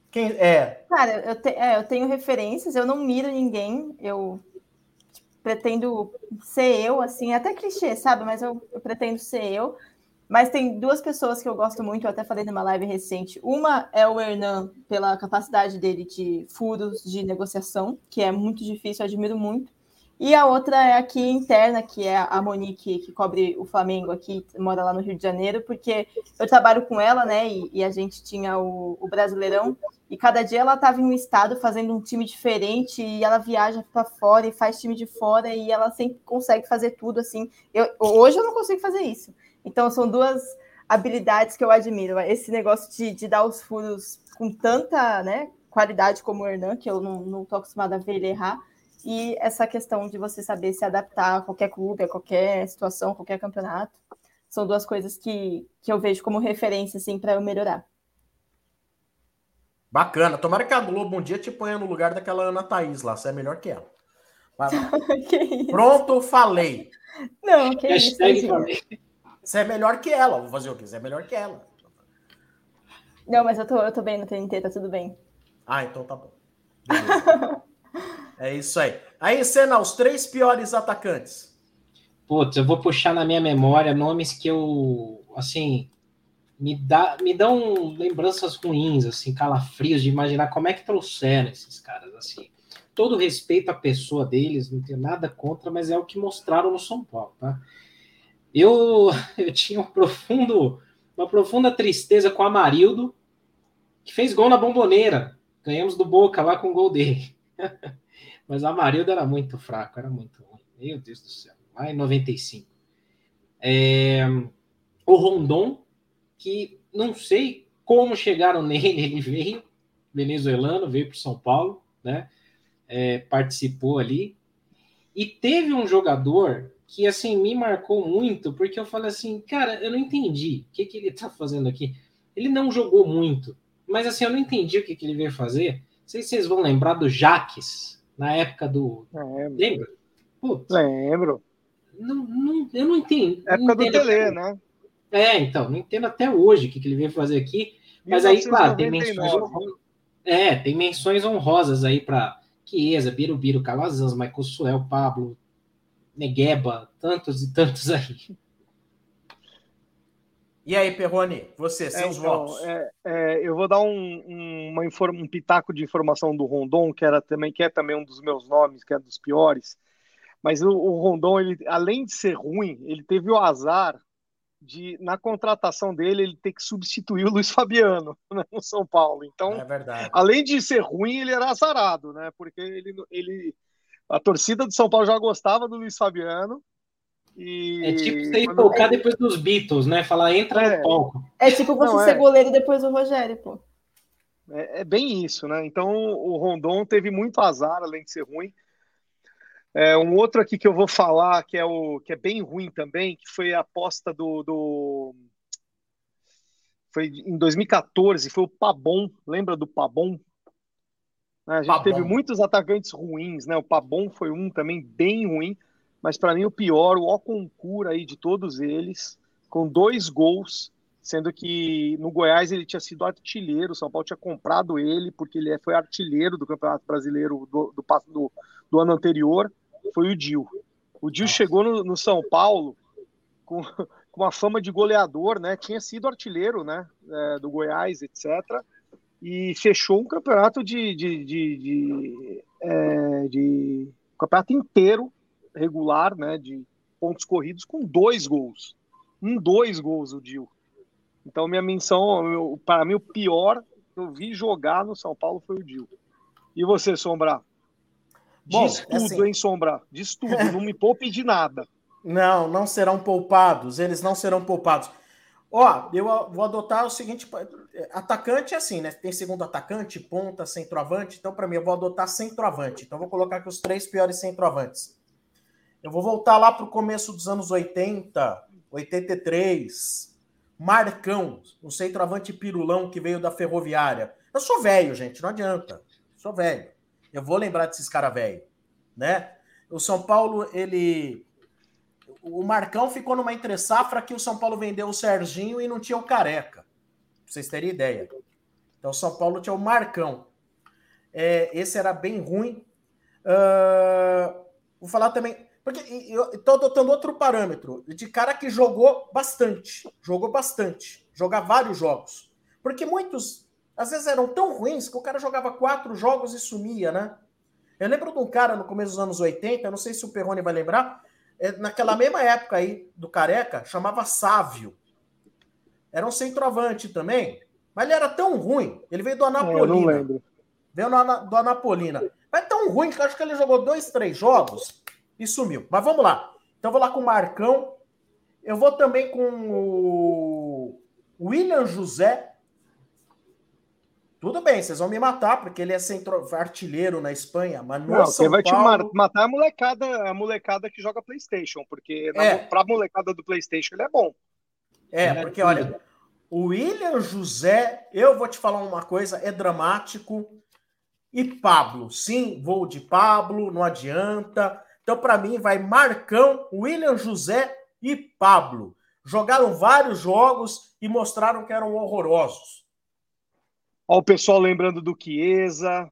Quem é? Cara, eu, te, é, eu tenho referências, eu não miro ninguém, eu pretendo ser eu, assim, é até clichê, sabe? Mas eu, eu, pretendo ser eu. Mas tem duas pessoas que eu gosto muito, eu até falei numa live recente. Uma é o Hernan, pela capacidade dele de furos de negociação, que é muito difícil, eu admiro muito. E a outra é aqui interna, que é a Monique, que cobre o Flamengo aqui, mora lá no Rio de Janeiro, porque eu trabalho com ela, né? E, e a gente tinha o, o, Brasileirão, e cada dia ela estava em um estado fazendo um time diferente, e ela viaja para fora e faz time de fora, e ela sempre consegue fazer tudo assim. Eu, hoje eu não consigo fazer isso. Então são duas habilidades que eu admiro. Esse negócio de, de dar os furos com tanta né, qualidade como o Hernan, que eu não estou acostumada a ver ele errar e essa questão de você saber se adaptar a qualquer clube, a qualquer situação, a qualquer campeonato, são duas coisas que, que eu vejo como referência assim, para eu melhorar. Bacana. Tomara que a Globo um dia te ponha no lugar daquela Ana Thaís lá. Você é melhor que ela. que Pronto, falei. Não, que isso. Você é melhor que ela. Vou fazer o quê? Você é melhor que ela. Não, mas eu tô, eu tô bem no TNT, tá tudo bem. Ah, então tá bom. É isso aí. Aí, Senna, os três piores atacantes. Putz, eu vou puxar na minha memória nomes que eu, assim, me, dá, me dão lembranças ruins, assim, calafrios de imaginar como é que trouxeram esses caras, assim. Todo respeito à pessoa deles, não tenho nada contra, mas é o que mostraram no São Paulo, tá? Eu, eu tinha um profundo, uma profunda tristeza com o Amarildo, que fez gol na bomboneira. Ganhamos do Boca lá com o gol dele. Mas o Amarildo era muito fraco, era muito ruim. Meu Deus do céu. Lá em 95. É, o Rondon, que não sei como chegaram nele, ele veio, venezuelano, veio para São Paulo, né? É, participou ali. E teve um jogador que, assim, me marcou muito, porque eu falei assim, cara, eu não entendi o que, que ele tá fazendo aqui. Ele não jogou muito, mas, assim, eu não entendi o que, que ele veio fazer. Não sei se vocês vão lembrar do Jaques, na época do. Lembro. Lembra? Putz, Lembro. Não, não, eu não entendo. Época do Tele, né? É, então, não entendo até hoje o que, que ele veio fazer aqui. Mas aí, claro, tem menções honrosas. É, tem menções honrosas aí para Chiesa, Birubiru, Calazans, Michael Suel, Pablo, Negueba, tantos e tantos aí. E aí, Perrone, você, seus é, então, votos. É, é, eu vou dar um, um, um pitaco de informação do Rondon, que, era também, que é também um dos meus nomes, que é dos piores. Mas o, o Rondon, ele, além de ser ruim, ele teve o azar de, na contratação dele, ele ter que substituir o Luiz Fabiano né, no São Paulo. Então, é além de ser ruim, ele era azarado, né? Porque ele, ele, a torcida do São Paulo já gostava do Luiz Fabiano e... É tipo você ir tocar depois dos Beatles, né? Falar, entra é. no palco. É tipo você Não, ser é... goleiro depois do Rogério, pô. É, é, bem isso, né? Então o Rondon teve muito azar, além de ser ruim. É, um outro aqui que eu vou falar, que é, o, que é bem ruim também, que foi a aposta do, do. Foi em 2014, foi o Pabon. Lembra do Pabon? A gente Pabon. teve muitos atacantes ruins, né? O Pabon foi um também bem ruim, mas para mim o pior, o Oconcura aí de todos eles, com dois gols, sendo que no Goiás ele tinha sido artilheiro, o São Paulo tinha comprado ele, porque ele foi artilheiro do Campeonato Brasileiro do, do, do, do ano anterior foi o Dil. O Dil chegou no, no, São Paulo com, com uma fama de goleador, né? Tinha sido artilheiro, né? É, do Goiás, etc. E fechou um campeonato de, de, de, de, é, de campeonato inteiro regular, né? De pontos corridos com dois gols. Um, dois gols o Dil. Então, minha menção, para mim, o pior que eu vi jogar no São Paulo foi o Dil. E você, Sombra? Bom, Diz tudo, assim... hein, Sombra? Diz tudo, não me poupe de nada. Não, não serão poupados, eles não serão poupados. Ó, eu vou adotar o seguinte: atacante é assim, né? Tem segundo atacante, ponta, centroavante. Então, para mim, eu vou adotar centroavante. Então, vou colocar aqui os três piores centroavantes. Eu vou voltar lá para o começo dos anos 80, 83. Marcão, um centroavante pirulão que veio da ferroviária. Eu sou velho, gente, não adianta. Sou velho. Eu vou lembrar desses caras velho, né? O São Paulo, ele o Marcão ficou numa entre safra que o São Paulo vendeu o Serginho e não tinha o Careca. Pra vocês terem ideia. Então o São Paulo tinha o Marcão. É, esse era bem ruim. Uh, vou falar também. Porque eu estou adotando outro parâmetro de cara que jogou bastante. Jogou bastante. Jogar vários jogos. Porque muitos às vezes eram tão ruins que o cara jogava quatro jogos e sumia, né? Eu lembro de um cara no começo dos anos 80, não sei se o Perrone vai lembrar, é, naquela mesma época aí do Careca, chamava Sávio. Era um centroavante também, mas ele era tão ruim, ele veio do Anapolina. Eu não lembro. Veio do, do Anapolina. Mas tão ruim que eu acho que ele jogou dois, três jogos e sumiu. Mas vamos lá. Então vou lá com o Marcão. Eu vou também com o William José, tudo bem, vocês vão me matar, porque ele é centro artilheiro na Espanha, mas no Não, São quem vai Paulo... te matar é a molecada, a molecada que joga Playstation, porque é. para a molecada do Playstation ele é bom. É, porque olha, o William José, eu vou te falar uma coisa, é dramático. E Pablo, sim, vou de Pablo, não adianta. Então, para mim, vai Marcão, William José e Pablo. Jogaram vários jogos e mostraram que eram horrorosos. Ó, o pessoal lembrando do Chiesa,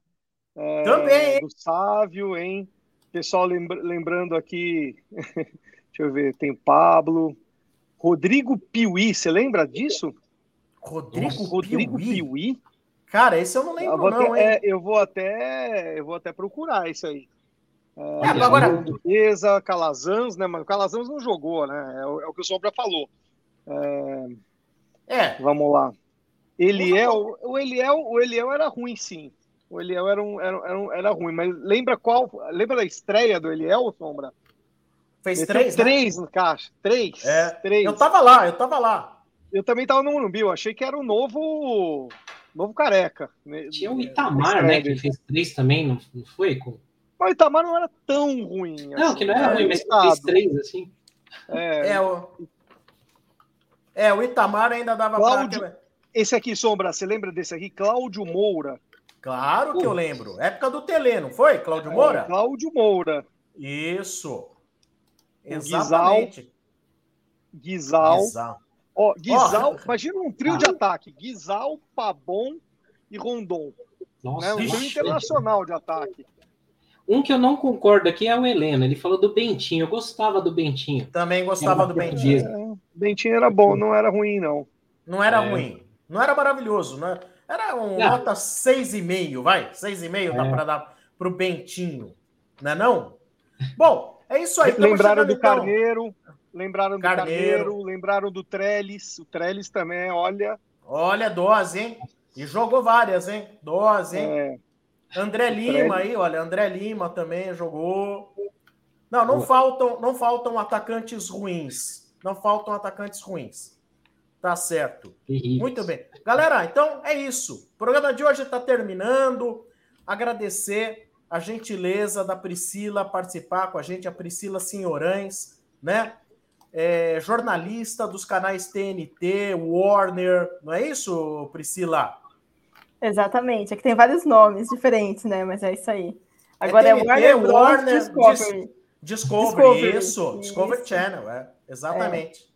é, Também. do Sávio, hein? Pessoal lembra lembrando aqui, deixa eu ver, tem Pablo, Rodrigo Piuí, você lembra disso? Rodrigo, Rodrigo Piuí? Piuí? Cara, esse eu não lembro eu não, é, eu vou até, eu vou até procurar isso aí. É, é agora... Chiesa, Calazans, né? Mas o Calazans não jogou, né? É o, é o que o Sombra falou. É... é. Vamos lá. Eliel, o Eliel, o Eliel era ruim, sim. O Eliel era, um, era, era, era ruim, mas lembra qual? Lembra da estreia do Eliel, Sombra? Fez Meteu três? Né? Três no caixa. Três. É. três. Eu tava lá, eu tava lá. Eu também tava no Morumbi, eu achei que era o novo. Novo careca. Né? Tinha o Itamar, né? Que fez três também, não, não foi? Com... O Itamar não era tão ruim. Não, assim, que não era ruim, mas fez três, assim. É, é, o... é, o Itamar ainda dava Cláudio... pra. Esse aqui, Sombra, você lembra desse aqui? Cláudio Moura. Claro que eu lembro. Época do Tele, não foi? Cláudio é, Moura? É, Cláudio Moura. Isso. Exatamente. Guizal. Guizal. Ó, Guizal, oh. imagina um trio ah. de ataque. Guizal, Pabon e Rondon. Nossa, né? Um trio internacional de ataque. Um que eu não concordo aqui é o Heleno. Ele falou do Bentinho. Eu gostava do Bentinho. Também gostava do Bentinho. É, Bentinho era bom, não era ruim, não. Não era é. ruim. Não era maravilhoso, né? Era um não. nota 6,5, vai? 6,5 é. dá para dar pro Bentinho, não é não? Bom, é isso aí. Lembraram do então... Carneiro, lembraram do Carneiro. Carneiro, lembraram do Trellis, o Trellis também, olha... Olha, dose, hein? E jogou várias, hein? Dose, hein? É. André Lima aí, olha, André Lima também jogou. Não, não faltam, não faltam atacantes ruins. Não faltam atacantes ruins. Tá certo. Muito bem. Galera, então é isso. O programa de hoje está terminando. Agradecer a gentileza da Priscila participar com a gente, a Priscila Senhorães, né? É, jornalista dos canais TNT, Warner, não é isso, Priscila? Exatamente, é que tem vários nomes diferentes, né? Mas é isso aí. Agora é, TNT, é Warner, Warner Discovery. Discovery, Discovery isso, isso, Discovery Channel, é, exatamente. É.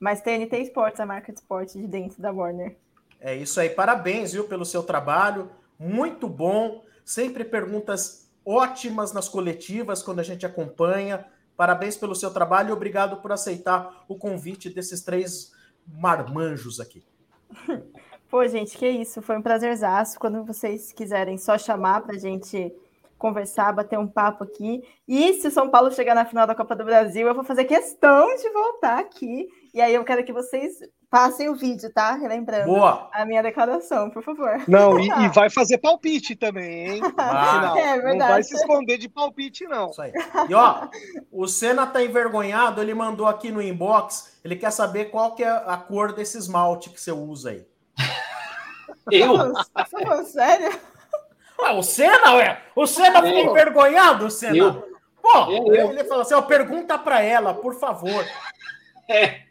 Mas TNT Sports, a marca de esporte de dentro da Warner. É isso aí, parabéns, viu, pelo seu trabalho, muito bom, sempre perguntas ótimas nas coletivas quando a gente acompanha. Parabéns pelo seu trabalho e obrigado por aceitar o convite desses três marmanjos aqui. Pô, gente, que isso, foi um prazerzaço. Quando vocês quiserem só chamar para a gente conversar, bater um papo aqui. E se o São Paulo chegar na final da Copa do Brasil, eu vou fazer questão de voltar aqui. E aí eu quero que vocês passem o vídeo, tá? Relembrando Boa. a minha declaração, por favor. Não, e, e vai fazer palpite também, hein? Ah, é verdade. Não vai se esconder de palpite, não. Isso aí. E ó, o Senna tá envergonhado, ele mandou aqui no inbox, ele quer saber qual que é a cor desse esmalte que você usa aí. Eu? Você tá falando sério? Ah, o Senna, ué? O Senna ficou envergonhado, o Senna. Eu. Pô, eu. ele falou assim: ó, pergunta para ela, por favor. É.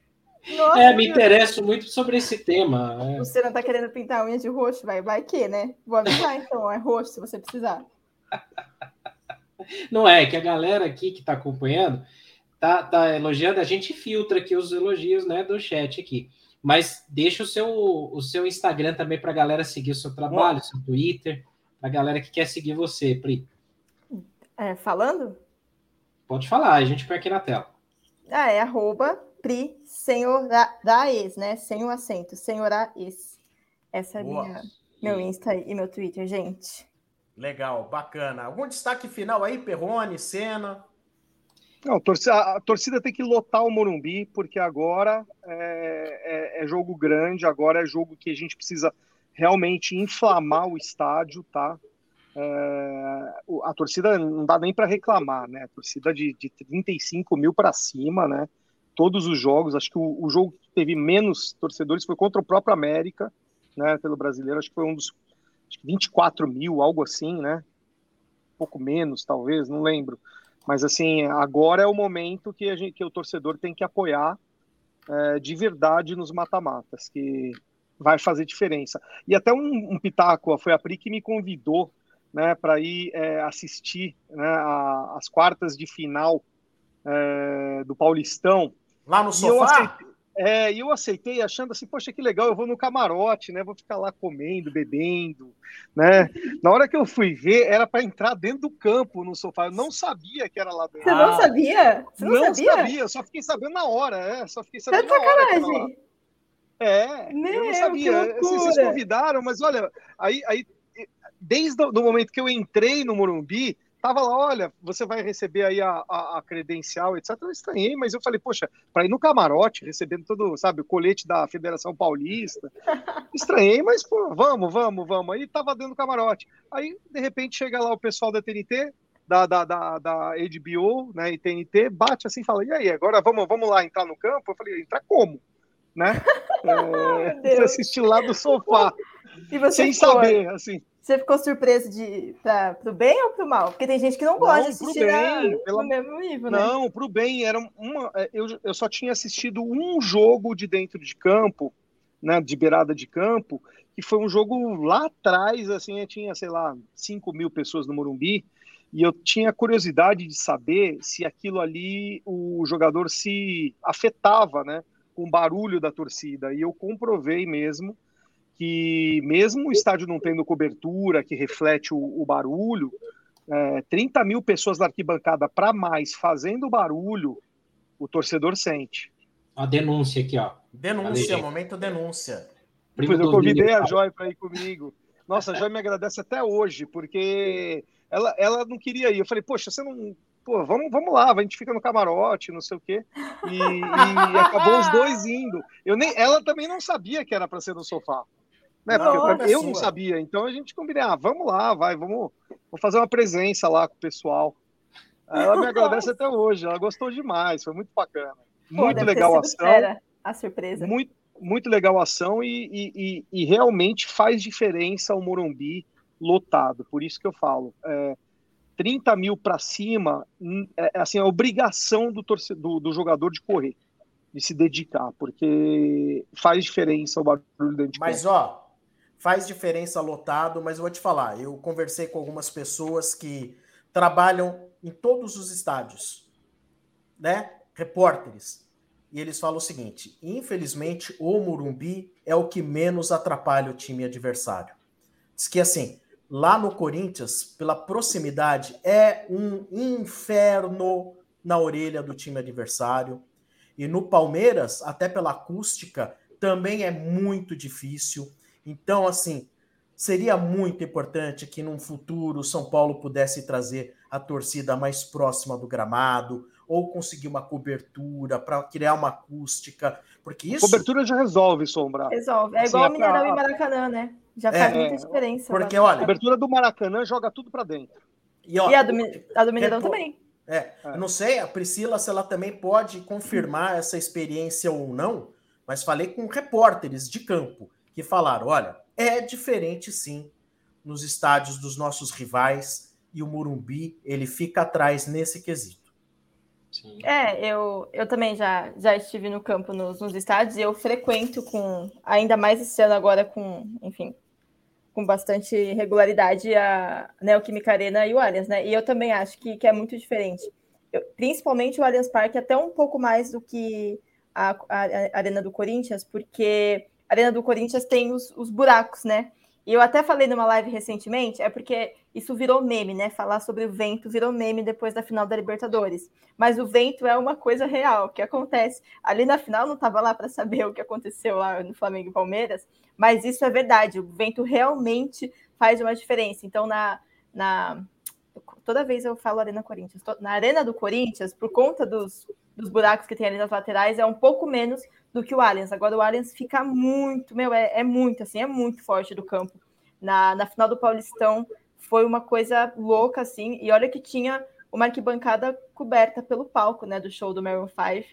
Nossa, é, me interesso muito sobre esse tema. É. O Senna tá querendo pintar a unha de roxo, vai, vai que, né? Vou avisar então, é roxo se você precisar. Não é, que a galera aqui que tá acompanhando tá, tá elogiando, a gente filtra aqui os elogios né, do chat aqui. Mas deixa o seu, o seu Instagram também para a galera seguir o seu trabalho, o seu Twitter a galera que quer seguir você, Pri. É, falando? Pode falar, a gente põe aqui na tela. Ah, é arroba Pri Senhoraes, né? Sem o acento, Senhoraes. Essa é minha, meu Insta e meu Twitter, gente. Legal, bacana. Algum destaque final aí, Perrone, Senna? Não, a torcida tem que lotar o Morumbi, porque agora é, é, é jogo grande, agora é jogo que a gente precisa realmente inflamar o estádio, tá? É, a torcida não dá nem para reclamar, né? A torcida de, de 35 mil para cima, né? Todos os jogos, acho que o, o, jogo que teve menos torcedores foi contra o próprio América, né? Pelo brasileiro, acho que foi um dos 24 mil, algo assim, né? Um pouco menos, talvez, não lembro. Mas assim, agora é o momento que, a gente, que o torcedor tem que apoiar é, de verdade nos mata-matas, que vai fazer diferença. E até um, um pitaco, foi a Pri que me convidou né, para ir é, assistir né, a, as quartas de final é, do Paulistão. Lá no e sofá? Eu é, e eu aceitei achando assim, poxa, que legal, eu vou no camarote, né? Vou ficar lá comendo, bebendo, né? Na hora que eu fui ver, era para entrar dentro do campo no sofá. Eu não sabia que era lá dentro. Você não sabia? Você não, não sabia? sabia? só fiquei sabendo na hora, é. Só fiquei sabendo tá na hora. Sacanagem. É, Meu, eu não sabia. Assim, vocês convidaram, mas olha, aí, aí desde o momento que eu entrei no Morumbi, tava lá, olha, você vai receber aí a, a, a, credencial, etc. Eu estranhei, mas eu falei, poxa, para ir no camarote, recebendo todo, sabe, o colete da Federação Paulista. Estranhei, mas, pô, vamos, vamos, vamos. Aí tava dentro do camarote. Aí, de repente, chega lá o pessoal da TNT, da, da, da, da HBO, né, e TNT, bate assim e fala, e aí, agora vamos, vamos lá entrar no campo? Eu falei, entrar como? Né? É, assistir lá do sofá. sem ficou, saber, assim. Você ficou surpreso de para o bem ou para o mal? Porque tem gente que não gosta não, de assistir bem, na, pela... no mesmo nível, né? Não, para o bem. Era uma, é, eu, eu só tinha assistido um jogo de dentro de campo, né, de beirada de campo, que foi um jogo lá atrás, assim, tinha, sei lá, 5 mil pessoas no Morumbi, e eu tinha curiosidade de saber se aquilo ali o jogador se afetava, né? com o barulho da torcida. E eu comprovei mesmo que, mesmo o estádio não tendo cobertura que reflete o, o barulho, é, 30 mil pessoas na arquibancada para mais fazendo barulho, o torcedor sente. A denúncia aqui, ó. Denúncia, momento denúncia. Depois eu convidei a Joy para ir comigo. Nossa, a Joy me agradece até hoje, porque ela, ela não queria ir. Eu falei, poxa, você não pô, vamos, vamos lá, a gente fica no camarote, não sei o quê. E, e acabou os dois indo. Eu nem, ela também não sabia que era para ser no sofá. Né? Porque não, eu, eu não sabia. Então a gente combinou, ah, vamos lá, vai, vamos, vamos fazer uma presença lá com o pessoal. Ela me agradece até hoje, ela gostou demais, foi muito bacana. Muito Pô, legal a ação. A surpresa. Muito, muito legal a ação e, e, e, realmente faz diferença o Morumbi lotado. Por isso que eu falo. É, 30 mil para cima, é, é assim, a obrigação do, torcedor, do, do jogador de correr, de se dedicar, porque faz diferença o barulho dentro de Mas, ó, faz diferença lotado, mas eu vou te falar, eu conversei com algumas pessoas que trabalham em todos os estádios, né? Repórteres. E eles falam o seguinte: infelizmente, o Murumbi é o que menos atrapalha o time adversário. Diz que assim, lá no Corinthians, pela proximidade, é um inferno na orelha do time adversário. E no Palmeiras, até pela acústica, também é muito difícil. Então, assim, seria muito importante que num futuro o São Paulo pudesse trazer a torcida mais próxima do gramado ou conseguir uma cobertura para criar uma acústica, porque isso cobertura já resolve, Sombra. Resolve. É assim, igual o Mineirão e Maracanã, né? Já é, faz muita diferença. Porque olha, a cobertura do Maracanã joga tudo para dentro. E, ó, e, a do, a do Mineirão também. É, é, não sei, a Priscila, se ela também pode confirmar essa experiência ou não, mas falei com repórteres de campo que falaram: olha, é diferente sim nos estádios dos nossos rivais e o Murumbi ele fica atrás nesse quesito. Sim. É, eu, eu também já, já estive no campo nos, nos estádios e eu frequento com, ainda mais esse ano agora com, enfim, com bastante regularidade a Neoquímica Arena e o Allianz, né? E eu também acho que, que é muito diferente. Eu, principalmente o Allianz Parque, até um pouco mais do que a, a, a Arena do Corinthians, porque Arena do Corinthians tem os, os buracos, né? E eu até falei numa live recentemente, é porque isso virou meme, né? Falar sobre o vento virou meme depois da final da Libertadores. Mas o vento é uma coisa real que acontece. Ali na final não estava lá para saber o que aconteceu lá no Flamengo e Palmeiras, mas isso é verdade. O vento realmente faz uma diferença. Então, na, na toda vez eu falo Arena Corinthians. Na Arena do Corinthians, por conta dos, dos buracos que tem ali nas laterais, é um pouco menos do que o Allianz. Agora o Allianz fica muito, meu, é, é muito assim, é muito forte do campo. Na, na final do Paulistão foi uma coisa louca, assim, e olha que tinha uma arquibancada coberta pelo palco, né, do show do Maroon 5.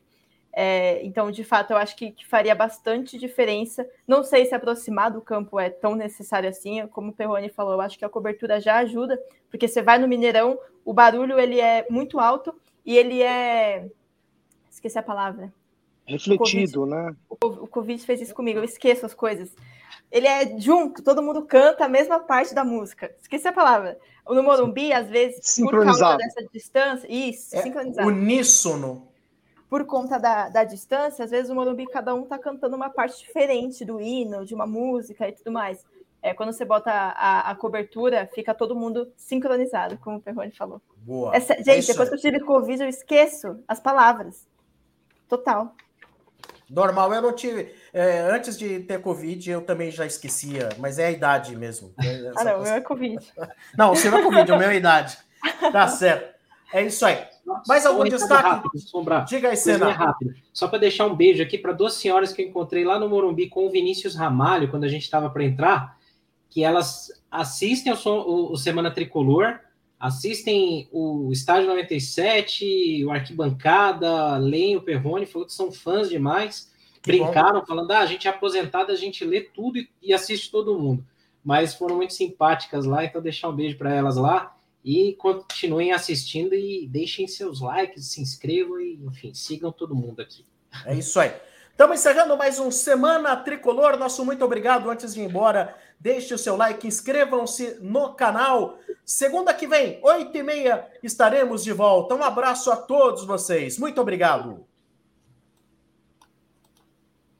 É, então, de fato, eu acho que, que, faria bastante diferença. Não sei se aproximar do campo é tão necessário assim, como o Perrone falou, eu acho que a cobertura já ajuda, porque você vai no Mineirão, o barulho ele é muito alto e ele é. Esqueci a palavra. Refletido, o COVID, né? O, o Covid fez isso comigo, eu esqueço as coisas. Ele é junto, todo mundo canta a mesma parte da música. Esqueci a palavra. No Morumbi, às vezes, por causa dessa distância, isso, é sincronizado. Uníssono. Por conta da, da distância, às vezes o Morumbi, cada um tá cantando uma parte diferente do hino, de uma música e tudo mais. É, quando você bota a, a, cobertura, fica todo mundo sincronizado, como o Perrone falou. Boa. Essa, gente, é depois que eu tive Covid, eu esqueço as palavras. Total. Normal, eu não tive. É, antes de ter Covid, eu também já esquecia, mas é a idade mesmo. É ah, não, o meu é Covid. Não, o seu é Covid, o meu é a idade. Tá certo. É isso aí. Mais algum destaque? Rápido, Sombra. Diga aí, Senna. rápido. Só para deixar um beijo aqui para duas senhoras que eu encontrei lá no Morumbi com o Vinícius Ramalho, quando a gente estava para entrar, que elas assistem o, o, o Semana Tricolor assistem o Estádio 97, o Arquibancada, leem o Perrone, falou que são fãs demais, que brincaram, bom. falando, ah, a gente é aposentado, a gente lê tudo e, e, assiste todo mundo. Mas foram muito simpáticas lá, então deixar um beijo para elas lá e continuem assistindo e deixem seus likes, se inscrevam e, enfim, sigam todo mundo aqui. É isso aí. Estamos encerrando mais um Semana Tricolor. Nosso muito obrigado. Antes de ir embora, deixe o seu like, inscrevam-se no canal. Segunda que vem, oito e meia, estaremos de volta. Um abraço a todos vocês. Muito obrigado.